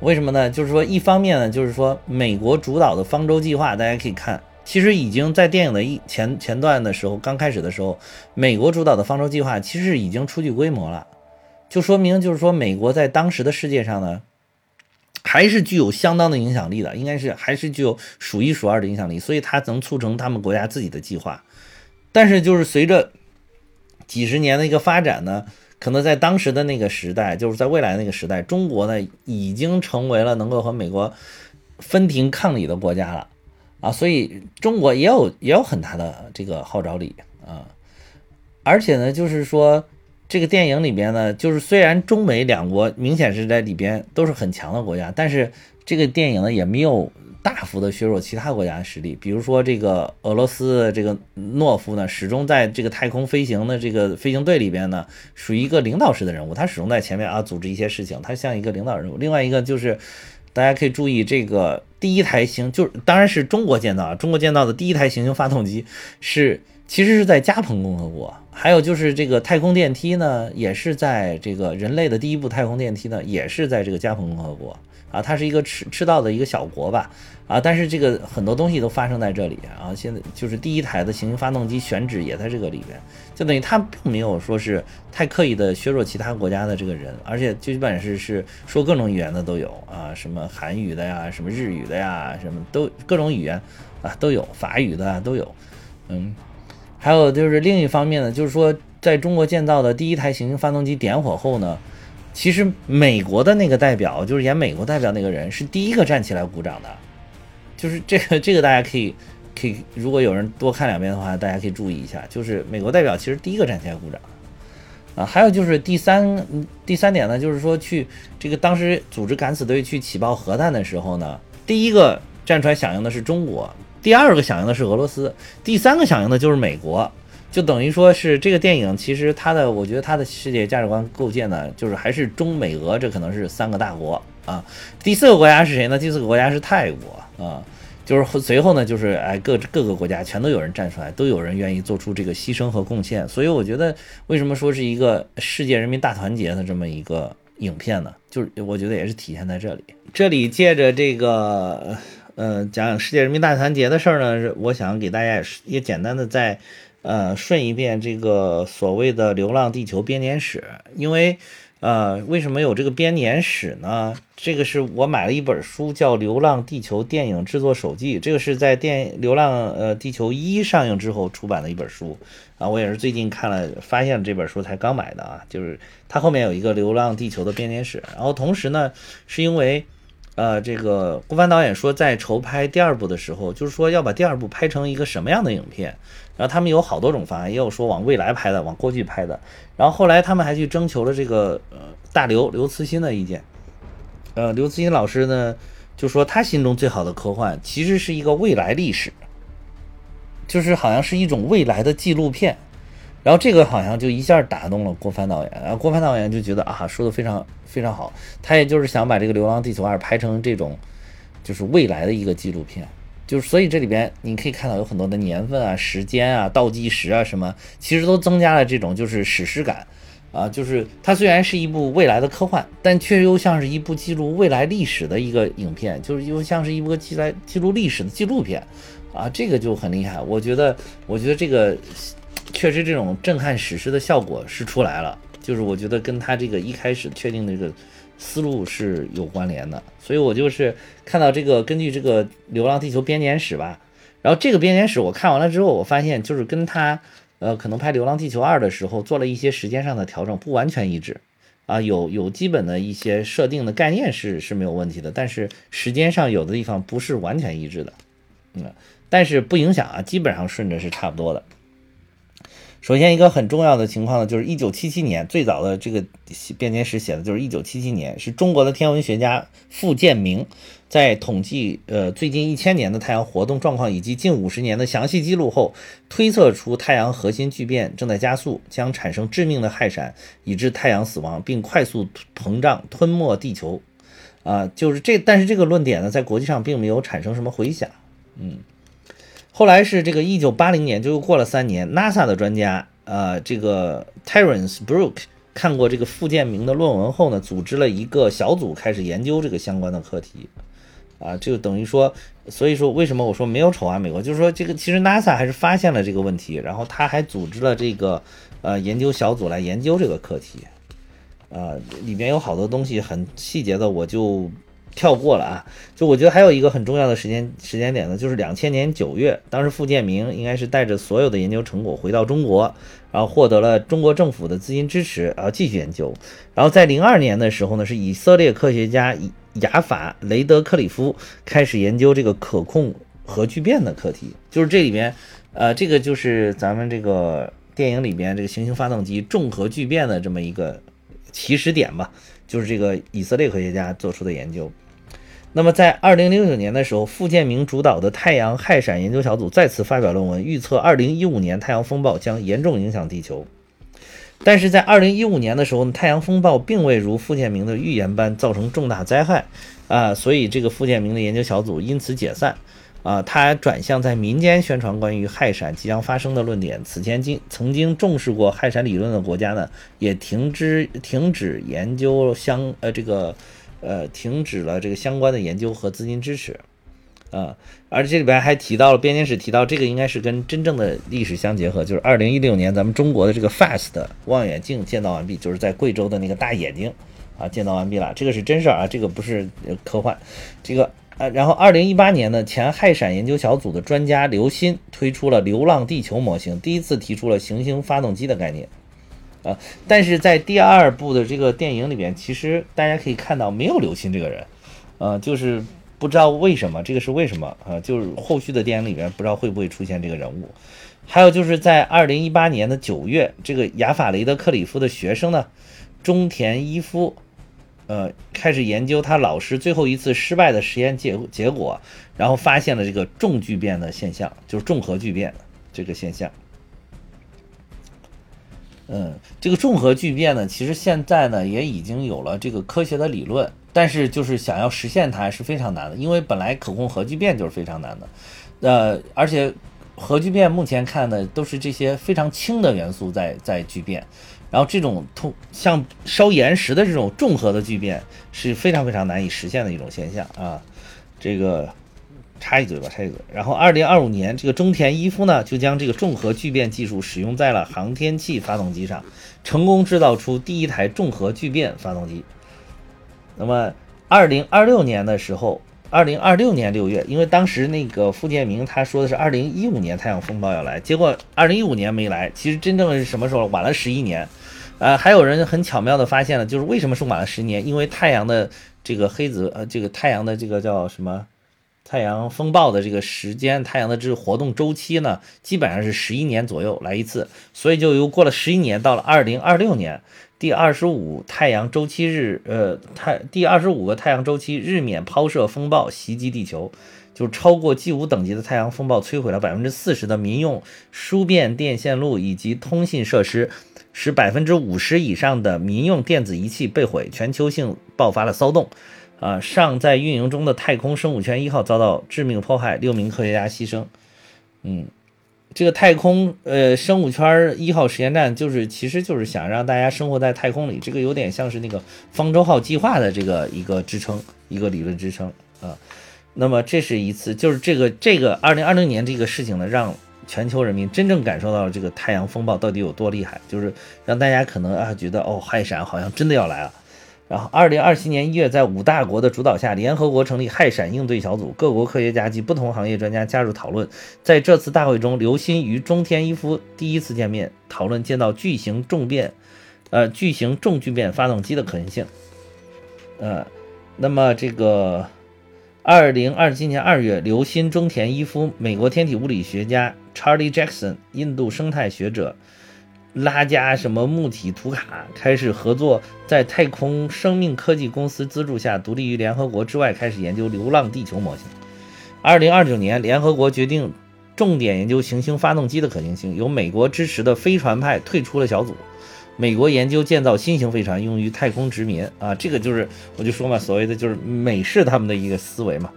为什么呢？就是说，一方面呢，就是说美国主导的方舟计划，大家可以看。其实已经在电影的一前前段的时候，刚开始的时候，美国主导的方舟计划其实已经初具规模了，就说明就是说美国在当时的世界上呢，还是具有相当的影响力的，应该是还是具有数一数二的影响力，所以它能促成他们国家自己的计划。但是就是随着几十年的一个发展呢，可能在当时的那个时代，就是在未来那个时代，中国呢已经成为了能够和美国分庭抗礼的国家了。啊，所以中国也有也有很大的这个号召力啊，而且呢，就是说这个电影里边呢，就是虽然中美两国明显是在里边都是很强的国家，但是这个电影呢也没有大幅的削弱其他国家的实力。比如说这个俄罗斯这个诺夫呢，始终在这个太空飞行的这个飞行队里边呢，属于一个领导式的人物，他始终在前面啊组织一些事情，他像一个领导人物。另外一个就是大家可以注意这个第一台行，就是当然是中国建造，中国建造的第一台行星发动机是其实是在加蓬共和国。还有就是这个太空电梯呢，也是在这个人类的第一部太空电梯呢，也是在这个加蓬共和国啊，它是一个赤赤道的一个小国吧啊，但是这个很多东西都发生在这里啊。现在就是第一台的行星发动机选址也在这个里边，就等于它并没有说是太刻意的削弱其他国家的这个人，而且基本是是说各种语言的都有啊，什么韩语的呀，什么日语的呀，什么都各种语言啊都有，法语的都有，嗯。还有就是另一方面呢，就是说，在中国建造的第一台行星发动机点火后呢，其实美国的那个代表，就是演美国代表那个人，是第一个站起来鼓掌的。就是这个，这个大家可以可以，如果有人多看两遍的话，大家可以注意一下，就是美国代表其实第一个站起来鼓掌。啊，还有就是第三第三点呢，就是说去这个当时组织敢死队去起爆核弹的时候呢，第一个站出来响应的是中国。第二个响应的是俄罗斯，第三个响应的就是美国，就等于说是这个电影其实它的，我觉得它的世界价值观构建呢，就是还是中美俄，这可能是三个大国啊。第四个国家是谁呢？第四个国家是泰国啊，就是随后呢，就是哎各各个国家全都有人站出来，都有人愿意做出这个牺牲和贡献。所以我觉得为什么说是一个世界人民大团结的这么一个影片呢？就是我觉得也是体现在这里。这里借着这个。呃，讲世界人民大团结的事儿呢，我想给大家也也简单的再，呃，顺一遍这个所谓的《流浪地球》编年史。因为，呃，为什么有这个编年史呢？这个是我买了一本书，叫《流浪地球电影制作手记》，这个是在电《流浪呃地球一》上映之后出版的一本书啊。我也是最近看了，发现这本书才刚买的啊。就是它后面有一个《流浪地球》的编年史，然后同时呢，是因为。呃，这个郭帆导演说，在筹拍第二部的时候，就是说要把第二部拍成一个什么样的影片。然后他们有好多种方案，也有说往未来拍的，往过去拍的。然后后来他们还去征求了这个呃大刘刘慈欣的意见。呃，刘慈欣老师呢就说，他心中最好的科幻其实是一个未来历史，就是好像是一种未来的纪录片。然后这个好像就一下打动了郭帆导演，然后郭帆导演就觉得啊，说的非常非常好，他也就是想把这个《流浪地球二》拍成这种，就是未来的一个纪录片，就是所以这里边你可以看到有很多的年份啊、时间啊、倒计时啊什么，其实都增加了这种就是史诗感。啊，就是它虽然是一部未来的科幻，但却又像是一部记录未来历史的一个影片，就是又像是一部记来记录历史的纪录片。啊，这个就很厉害，我觉得，我觉得这个。确实，这种震撼史诗的效果是出来了，就是我觉得跟他这个一开始确定的这个思路是有关联的，所以我就是看到这个根据这个《流浪地球》编年史吧，然后这个编年史我看完了之后，我发现就是跟他呃可能拍《流浪地球二》的时候做了一些时间上的调整，不完全一致啊，有有基本的一些设定的概念是是没有问题的，但是时间上有的地方不是完全一致的，嗯，但是不影响啊，基本上顺着是差不多的。首先，一个很重要的情况呢，就是一九七七年最早的这个编年史写的就是一九七七年，是中国的天文学家傅建明在统计呃最近一千年的太阳活动状况以及近五十年的详细记录后，推测出太阳核心聚变正在加速，将产生致命的氦闪，以致太阳死亡并快速膨胀吞没地球。啊，就是这，但是这个论点呢，在国际上并没有产生什么回响。嗯。后来是这个一九八零年，就又过了三年，NASA 的专家，呃，这个 Terence Brook 看过这个傅建明的论文后呢，组织了一个小组开始研究这个相关的课题，啊，就等于说，所以说为什么我说没有丑化美国，就是说这个其实 NASA 还是发现了这个问题，然后他还组织了这个呃研究小组来研究这个课题，啊，里面有好多东西很细节的，我就。跳过了啊，就我觉得还有一个很重要的时间时间点呢，就是两千年九月，当时傅建明应该是带着所有的研究成果回到中国，然后获得了中国政府的资金支持，然后继续研究。然后在零二年的时候呢，是以色列科学家以雅法雷德克里夫开始研究这个可控核聚变的课题，就是这里面，呃，这个就是咱们这个电影里边这个行星发动机重核聚变的这么一个起始点吧，就是这个以色列科学家做出的研究。那么在二零零九年的时候，傅建明主导的太阳氦闪研究小组再次发表论文，预测二零一五年太阳风暴将严重影响地球。但是在二零一五年的时候，太阳风暴并未如傅建明的预言般造成重大灾害啊，所以这个傅建明的研究小组因此解散啊，他转向在民间宣传关于氦闪即将发生的论点。此前经曾经重视过氦闪理论的国家呢，也停止停止研究相呃这个。呃，停止了这个相关的研究和资金支持，啊，而且这里边还提到了编年史提到这个应该是跟真正的历史相结合，就是二零一六年咱们中国的这个 FAST 望远镜建造完毕，就是在贵州的那个大眼睛啊建造完毕了，这个是真事儿啊，这个不是科幻，这个呃，然后二零一八年呢，前氦闪研究小组的专家刘鑫推出了流浪地球模型，第一次提出了行星发动机的概念。啊，但是在第二部的这个电影里边，其实大家可以看到没有刘鑫这个人，呃，就是不知道为什么，这个是为什么啊？就是后续的电影里边不知道会不会出现这个人物。还有就是在二零一八年的九月，这个雅法雷德克里夫的学生呢，中田一夫，呃，开始研究他老师最后一次失败的实验结结果，然后发现了这个重聚变的现象，就是重核聚变这个现象。嗯，这个重核聚变呢，其实现在呢也已经有了这个科学的理论，但是就是想要实现它是非常难的，因为本来可控核聚变就是非常难的，呃，而且核聚变目前看的都是这些非常轻的元素在在聚变，然后这种通像烧岩石的这种重核的聚变是非常非常难以实现的一种现象啊，这个。插一嘴吧，插一嘴。然后，二零二五年，这个中田一夫呢，就将这个重核聚变技术使用在了航天器发动机上，成功制造出第一台重核聚变发动机。那么，二零二六年的时候，二零二六年六月，因为当时那个傅建明他说的是二零一五年太阳风暴要来，结果二零一五年没来。其实真正是什么时候？晚了十一年。呃，还有人很巧妙的发现了，就是为什么是晚了十年？因为太阳的这个黑子，呃，这个太阳的这个叫什么？太阳风暴的这个时间，太阳的这个活动周期呢，基本上是十一年左右来一次，所以就又过了十一年，到了二零二六年，第二十五太阳周期日，呃，太第二十五个太阳周期日冕抛射风暴袭击地球，就超过 G 五等级的太阳风暴摧毁了百分之四十的民用输变电线路以及通信设施，使百分之五十以上的民用电子仪器被毁，全球性爆发了骚动。啊，尚在运营中的太空生物圈一号遭到致命迫害，六名科学家牺牲。嗯，这个太空呃生物圈一号实验站就是，其实就是想让大家生活在太空里，这个有点像是那个方舟号计划的这个一个支撑，一个理论支撑啊。那么这是一次，就是这个这个二零二零年这个事情呢，让全球人民真正感受到了这个太阳风暴到底有多厉害，就是让大家可能啊觉得哦，氦闪好像真的要来了。然后，二零二七年一月，在五大国的主导下，联合国成立氦闪应对小组，各国科学家及不同行业专家加入讨论。在这次大会中，刘鑫与中田一夫第一次见面，讨论建造巨型重变，呃，巨型重聚变发动机的可行性。呃，那么这个二零二七年二月，刘鑫、中田一夫、美国天体物理学家 Charlie Jackson、印度生态学者。拉加什么木体图卡开始合作，在太空生命科技公司资助下，独立于联合国之外，开始研究流浪地球模型。二零二九年，联合国决定重点研究行星发动机的可行性，由美国支持的飞船派退出了小组。美国研究建造新型飞船用于太空殖民啊，这个就是我就说嘛，所谓的就是美式他们的一个思维嘛。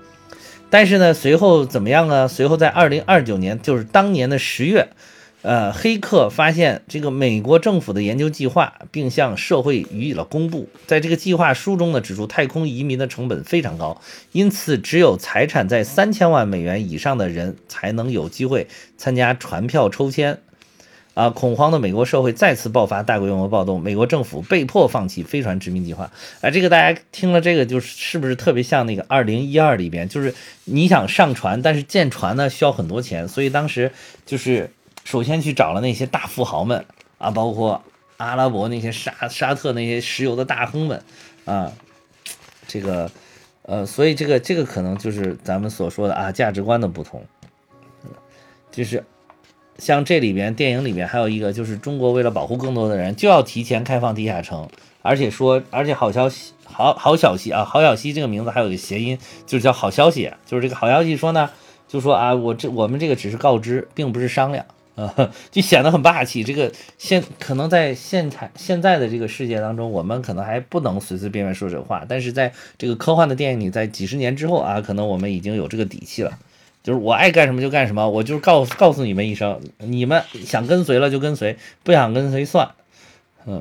但是呢，随后怎么样呢？随后在二零二九年，就是当年的十月。呃，黑客发现这个美国政府的研究计划，并向社会予以了公布。在这个计划书中呢，指出太空移民的成本非常高，因此只有财产在三千万美元以上的人才能有机会参加船票抽签。啊，恐慌的美国社会再次爆发大规模暴动，美国政府被迫放弃飞船殖民计划。啊，这个大家听了这个，就是是不是特别像那个二零一二里边，就是你想上船，但是建船呢需要很多钱，所以当时就是。首先去找了那些大富豪们啊，包括阿拉伯那些沙沙特那些石油的大亨们啊，这个呃，所以这个这个可能就是咱们所说的啊价值观的不同，就是像这里边电影里面还有一个，就是中国为了保护更多的人，就要提前开放地下城，而且说，而且好消息，好好消息啊，好消息这个名字还有个谐音，就是叫好消息，就是这个好消息说呢，就说啊，我这我们这个只是告知，并不是商量。啊，就显得很霸气。这个现可能在现在现在的这个世界当中，我们可能还不能随随便便说这话。但是在这个科幻的电影里，在几十年之后啊，可能我们已经有这个底气了。就是我爱干什么就干什么，我就是告告诉你们一声，你们想跟随了就跟随，不想跟随算。嗯，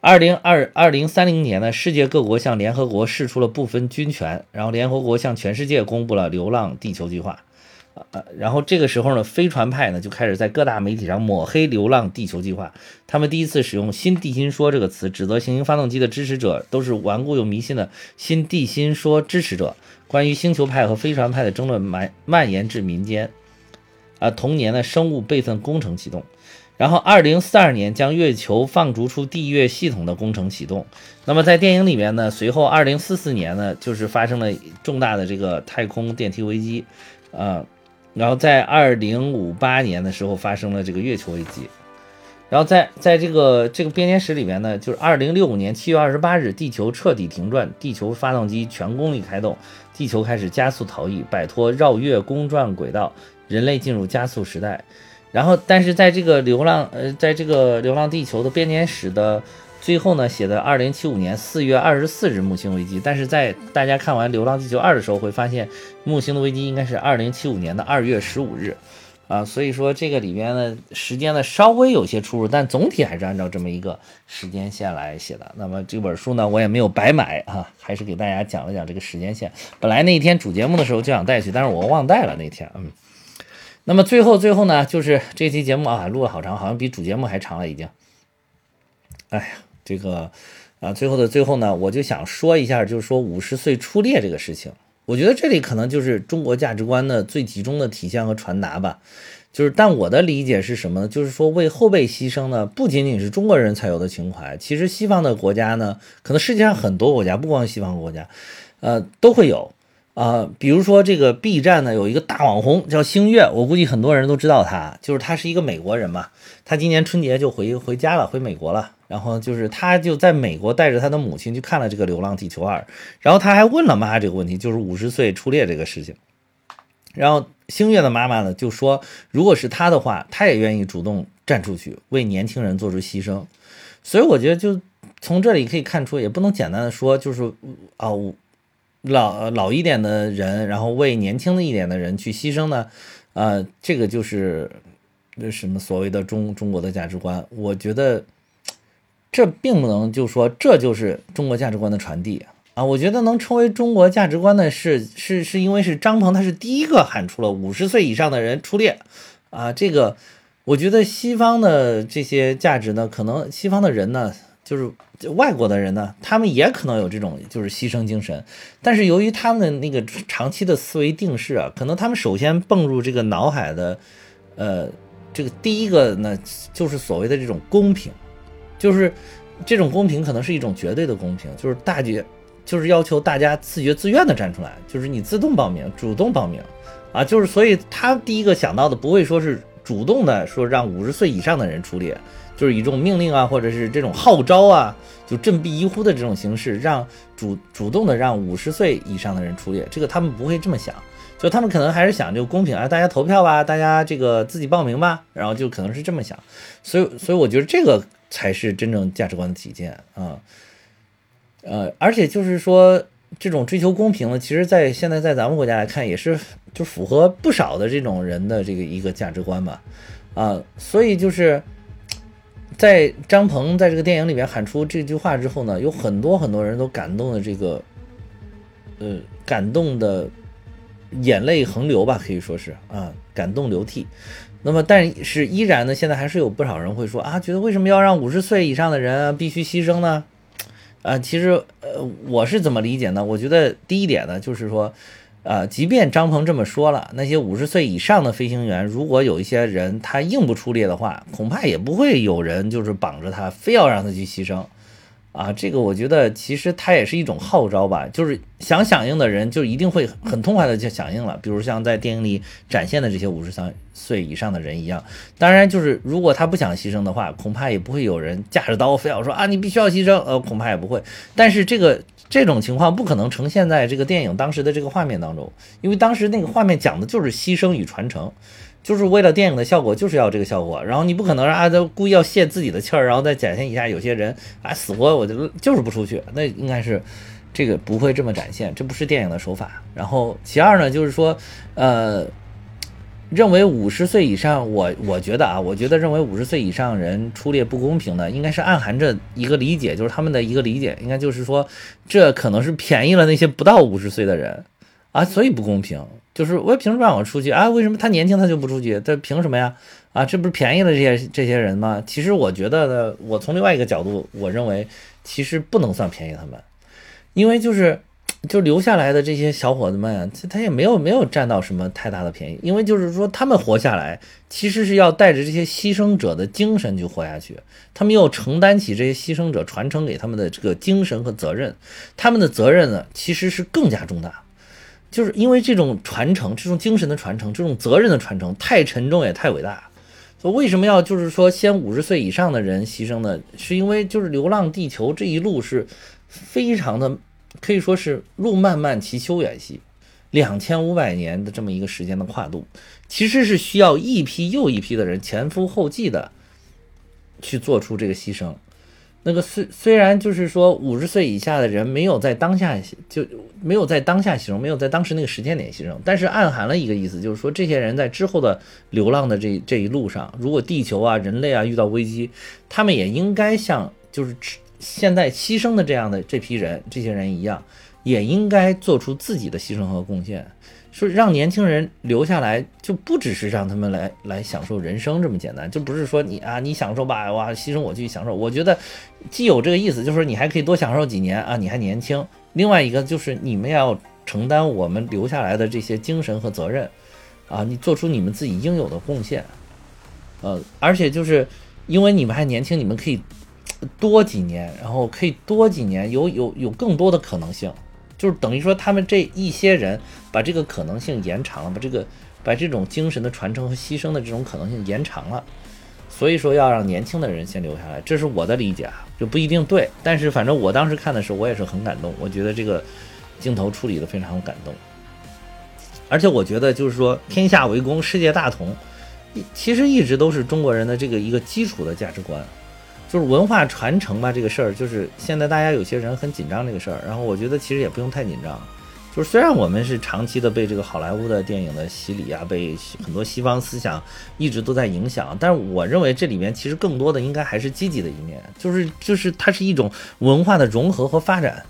二零二二零三零年呢，世界各国向联合国释出了部分军权，然后联合国向全世界公布了《流浪地球计划》。呃，然后这个时候呢，飞船派呢就开始在各大媒体上抹黑“流浪地球计划”。他们第一次使用“新地心说”这个词，指责行星发动机的支持者都是顽固又迷信的新地心说支持者。关于星球派和飞船派的争论蔓蔓延至民间。啊，同年呢，生物备份工程启动。然后，二零四二年将月球放逐出地月系统的工程启动。那么在电影里面呢，随后二零四四年呢，就是发生了重大的这个太空电梯危机。啊。然后在二零五八年的时候发生了这个月球危机，然后在在这个这个编年史里面呢，就是二零六五年七月二十八日，地球彻底停转，地球发动机全功率开动，地球开始加速逃逸，摆脱绕月公转轨道，人类进入加速时代。然后，但是在这个流浪呃，在这个流浪地球的编年史的。最后呢，写的二零七五年四月二十四日木星危机，但是在大家看完《流浪地球二》的时候，会发现木星的危机应该是二零七五年的二月十五日，啊，所以说这个里边呢时间呢稍微有些出入，但总体还是按照这么一个时间线来写的。那么这本书呢，我也没有白买啊，还是给大家讲了讲这个时间线。本来那一天主节目的时候就想带去，但是我忘带了那天，嗯。那么最后最后呢，就是这期节目啊，录了好长，好像比主节目还长了已经。哎呀。这个啊，最后的最后呢，我就想说一下，就是说五十岁初恋这个事情，我觉得这里可能就是中国价值观的最集中的体现和传达吧。就是，但我的理解是什么呢？就是说为后辈牺牲呢，不仅仅是中国人才有的情怀，其实西方的国家呢，可能世界上很多国家，不光西方国家，呃，都会有。啊，比如说这个 B 站呢，有一个大网红叫星月，我估计很多人都知道他，就是他是一个美国人嘛，他今年春节就回回家了，回美国了。然后就是他就在美国带着他的母亲去看了这个《流浪地球二》，然后他还问了妈这个问题，就是五十岁初恋这个事情。然后星月的妈妈呢就说，如果是他的话，他也愿意主动站出去为年轻人做出牺牲。所以我觉得就从这里可以看出，也不能简单的说就是啊。老老一点的人，然后为年轻的一点的人去牺牲呢，呃，这个就是那什么所谓的中中国的价值观。我觉得这并不能就说这就是中国价值观的传递啊。我觉得能称为中国价值观的是是是因为是张鹏他是第一个喊出了五十岁以上的人初恋啊。这个我觉得西方的这些价值呢，可能西方的人呢。就是外国的人呢，他们也可能有这种就是牺牲精神，但是由于他们的那个长期的思维定式啊，可能他们首先蹦入这个脑海的，呃，这个第一个呢，就是所谓的这种公平，就是这种公平可能是一种绝对的公平，就是大家就是要求大家自觉自愿的站出来，就是你自动报名、主动报名啊，就是所以他第一个想到的不会说是主动的说让五十岁以上的人出列。就是以这种命令啊，或者是这种号召啊，就振臂一呼的这种形式，让主主动的让五十岁以上的人出列，这个他们不会这么想，就他们可能还是想就公平啊，大家投票吧，大家这个自己报名吧，然后就可能是这么想，所以所以我觉得这个才是真正价值观的体现啊，呃，而且就是说这种追求公平的，其实在现在在咱们国家来看，也是就符合不少的这种人的这个一个价值观吧，啊，所以就是。在张鹏在这个电影里面喊出这句话之后呢，有很多很多人都感动的这个，呃，感动的眼泪横流吧，可以说是啊，感动流涕。那么，但是依然呢，现在还是有不少人会说啊，觉得为什么要让五十岁以上的人必须牺牲呢？啊，其实呃，我是怎么理解呢？我觉得第一点呢，就是说。啊，即便张鹏这么说了，那些五十岁以上的飞行员，如果有一些人他硬不出列的话，恐怕也不会有人就是绑着他，非要让他去牺牲，啊，这个我觉得其实它也是一种号召吧，就是想响应的人就一定会很痛快的就响应了。比如像在电影里展现的这些五十三岁以上的人一样，当然就是如果他不想牺牲的话，恐怕也不会有人架着刀非要说啊你必须要牺牲，呃，恐怕也不会。但是这个这种情况不可能呈现在这个电影当时的这个画面当中，因为当时那个画面讲的就是牺牲与传承。就是为了电影的效果，就是要这个效果。然后你不可能让啊，他故意要泄自己的气儿，然后再展现一下有些人啊死活我就就是不出去，那应该是这个不会这么展现，这不是电影的手法。然后其二呢，就是说，呃，认为五十岁以上，我我觉得啊，我觉得认为五十岁以上人出列不公平的，应该是暗含着一个理解，就是他们的一个理解，应该就是说，这可能是便宜了那些不到五十岁的人啊，所以不公平。就是我凭什么让我出去啊？为什么他年轻他就不出去？他凭什么呀？啊，这不是便宜了这些这些人吗？其实我觉得呢，我从另外一个角度，我认为其实不能算便宜他们，因为就是就留下来的这些小伙子们，他他也没有没有占到什么太大的便宜，因为就是说他们活下来，其实是要带着这些牺牲者的精神去活下去，他们要承担起这些牺牲者传承给他们的这个精神和责任，他们的责任呢，其实是更加重大。就是因为这种传承，这种精神的传承，这种责任的传承太沉重也太伟大，所以为什么要就是说先五十岁以上的人牺牲呢？是因为就是《流浪地球》这一路是非常的，可以说是路漫漫其修远兮，两千五百年的这么一个时间的跨度，其实是需要一批又一批的人前赴后继的去做出这个牺牲。那个虽虽然就是说五十岁以下的人没有在当下就没有在当下牺牲，没有在当时那个时间点牺牲，但是暗含了一个意思，就是说这些人在之后的流浪的这这一路上，如果地球啊人类啊遇到危机，他们也应该像就是现在牺牲的这样的这批人这些人一样，也应该做出自己的牺牲和贡献。说让年轻人留下来，就不只是让他们来来享受人生这么简单，就不是说你啊，你享受吧，哇，牺牲我去享受。我觉得既有这个意思，就是你还可以多享受几年啊，你还年轻。另外一个就是你们要承担我们留下来的这些精神和责任，啊，你做出你们自己应有的贡献，呃，而且就是因为你们还年轻，你们可以多几年，然后可以多几年，有有有更多的可能性。就是等于说，他们这一些人把这个可能性延长了，把这个把这种精神的传承和牺牲的这种可能性延长了。所以说，要让年轻的人先留下来，这是我的理解啊，就不一定对。但是反正我当时看的时候，我也是很感动。我觉得这个镜头处理的非常感动，而且我觉得就是说，天下为公，世界大同，其实一直都是中国人的这个一个基础的价值观。就是文化传承吧，这个事儿，就是现在大家有些人很紧张这个事儿，然后我觉得其实也不用太紧张。就是虽然我们是长期的被这个好莱坞的电影的洗礼啊，被很多西方思想一直都在影响，但是我认为这里面其实更多的应该还是积极的一面，就是就是它是一种文化的融合和发展。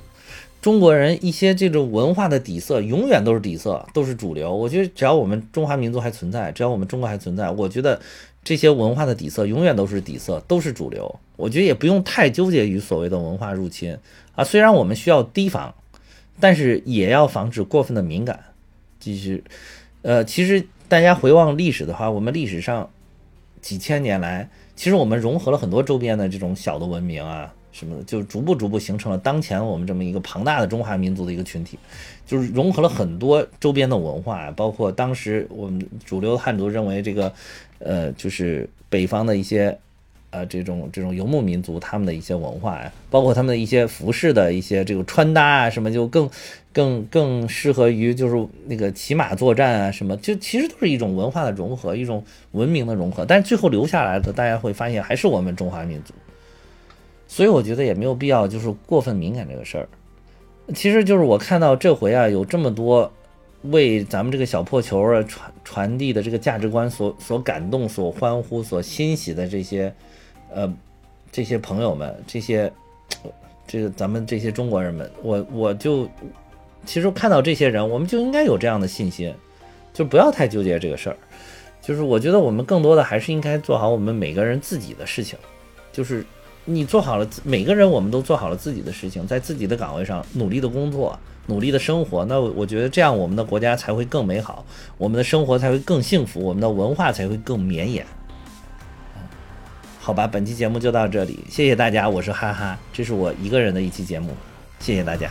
中国人一些这种文化的底色永远都是底色，都是主流。我觉得只要我们中华民族还存在，只要我们中国还存在，我觉得。这些文化的底色永远都是底色，都是主流。我觉得也不用太纠结于所谓的文化入侵啊。虽然我们需要提防，但是也要防止过分的敏感。其实，呃，其实大家回望历史的话，我们历史上几千年来，其实我们融合了很多周边的这种小的文明啊。什么的，就逐步逐步形成了当前我们这么一个庞大的中华民族的一个群体，就是融合了很多周边的文化，包括当时我们主流汉族认为这个，呃，就是北方的一些，呃，这种这种游牧民族他们的一些文化呀，包括他们的一些服饰的一些这个穿搭啊，什么就更更更适合于就是那个骑马作战啊，什么就其实都是一种文化的融合，一种文明的融合，但是最后留下来的，大家会发现还是我们中华民族。所以我觉得也没有必要，就是过分敏感这个事儿。其实就是我看到这回啊，有这么多为咱们这个小破球啊传传递的这个价值观所所感动、所欢呼、所欣喜的这些呃这些朋友们，这些这个咱们这些中国人们，我我就其实看到这些人，我们就应该有这样的信心，就不要太纠结这个事儿。就是我觉得我们更多的还是应该做好我们每个人自己的事情，就是。你做好了，每个人我们都做好了自己的事情，在自己的岗位上努力的工作，努力的生活。那我觉得这样我们的国家才会更美好，我们的生活才会更幸福，我们的文化才会更绵延。好吧，本期节目就到这里，谢谢大家，我是哈哈，这是我一个人的一期节目，谢谢大家。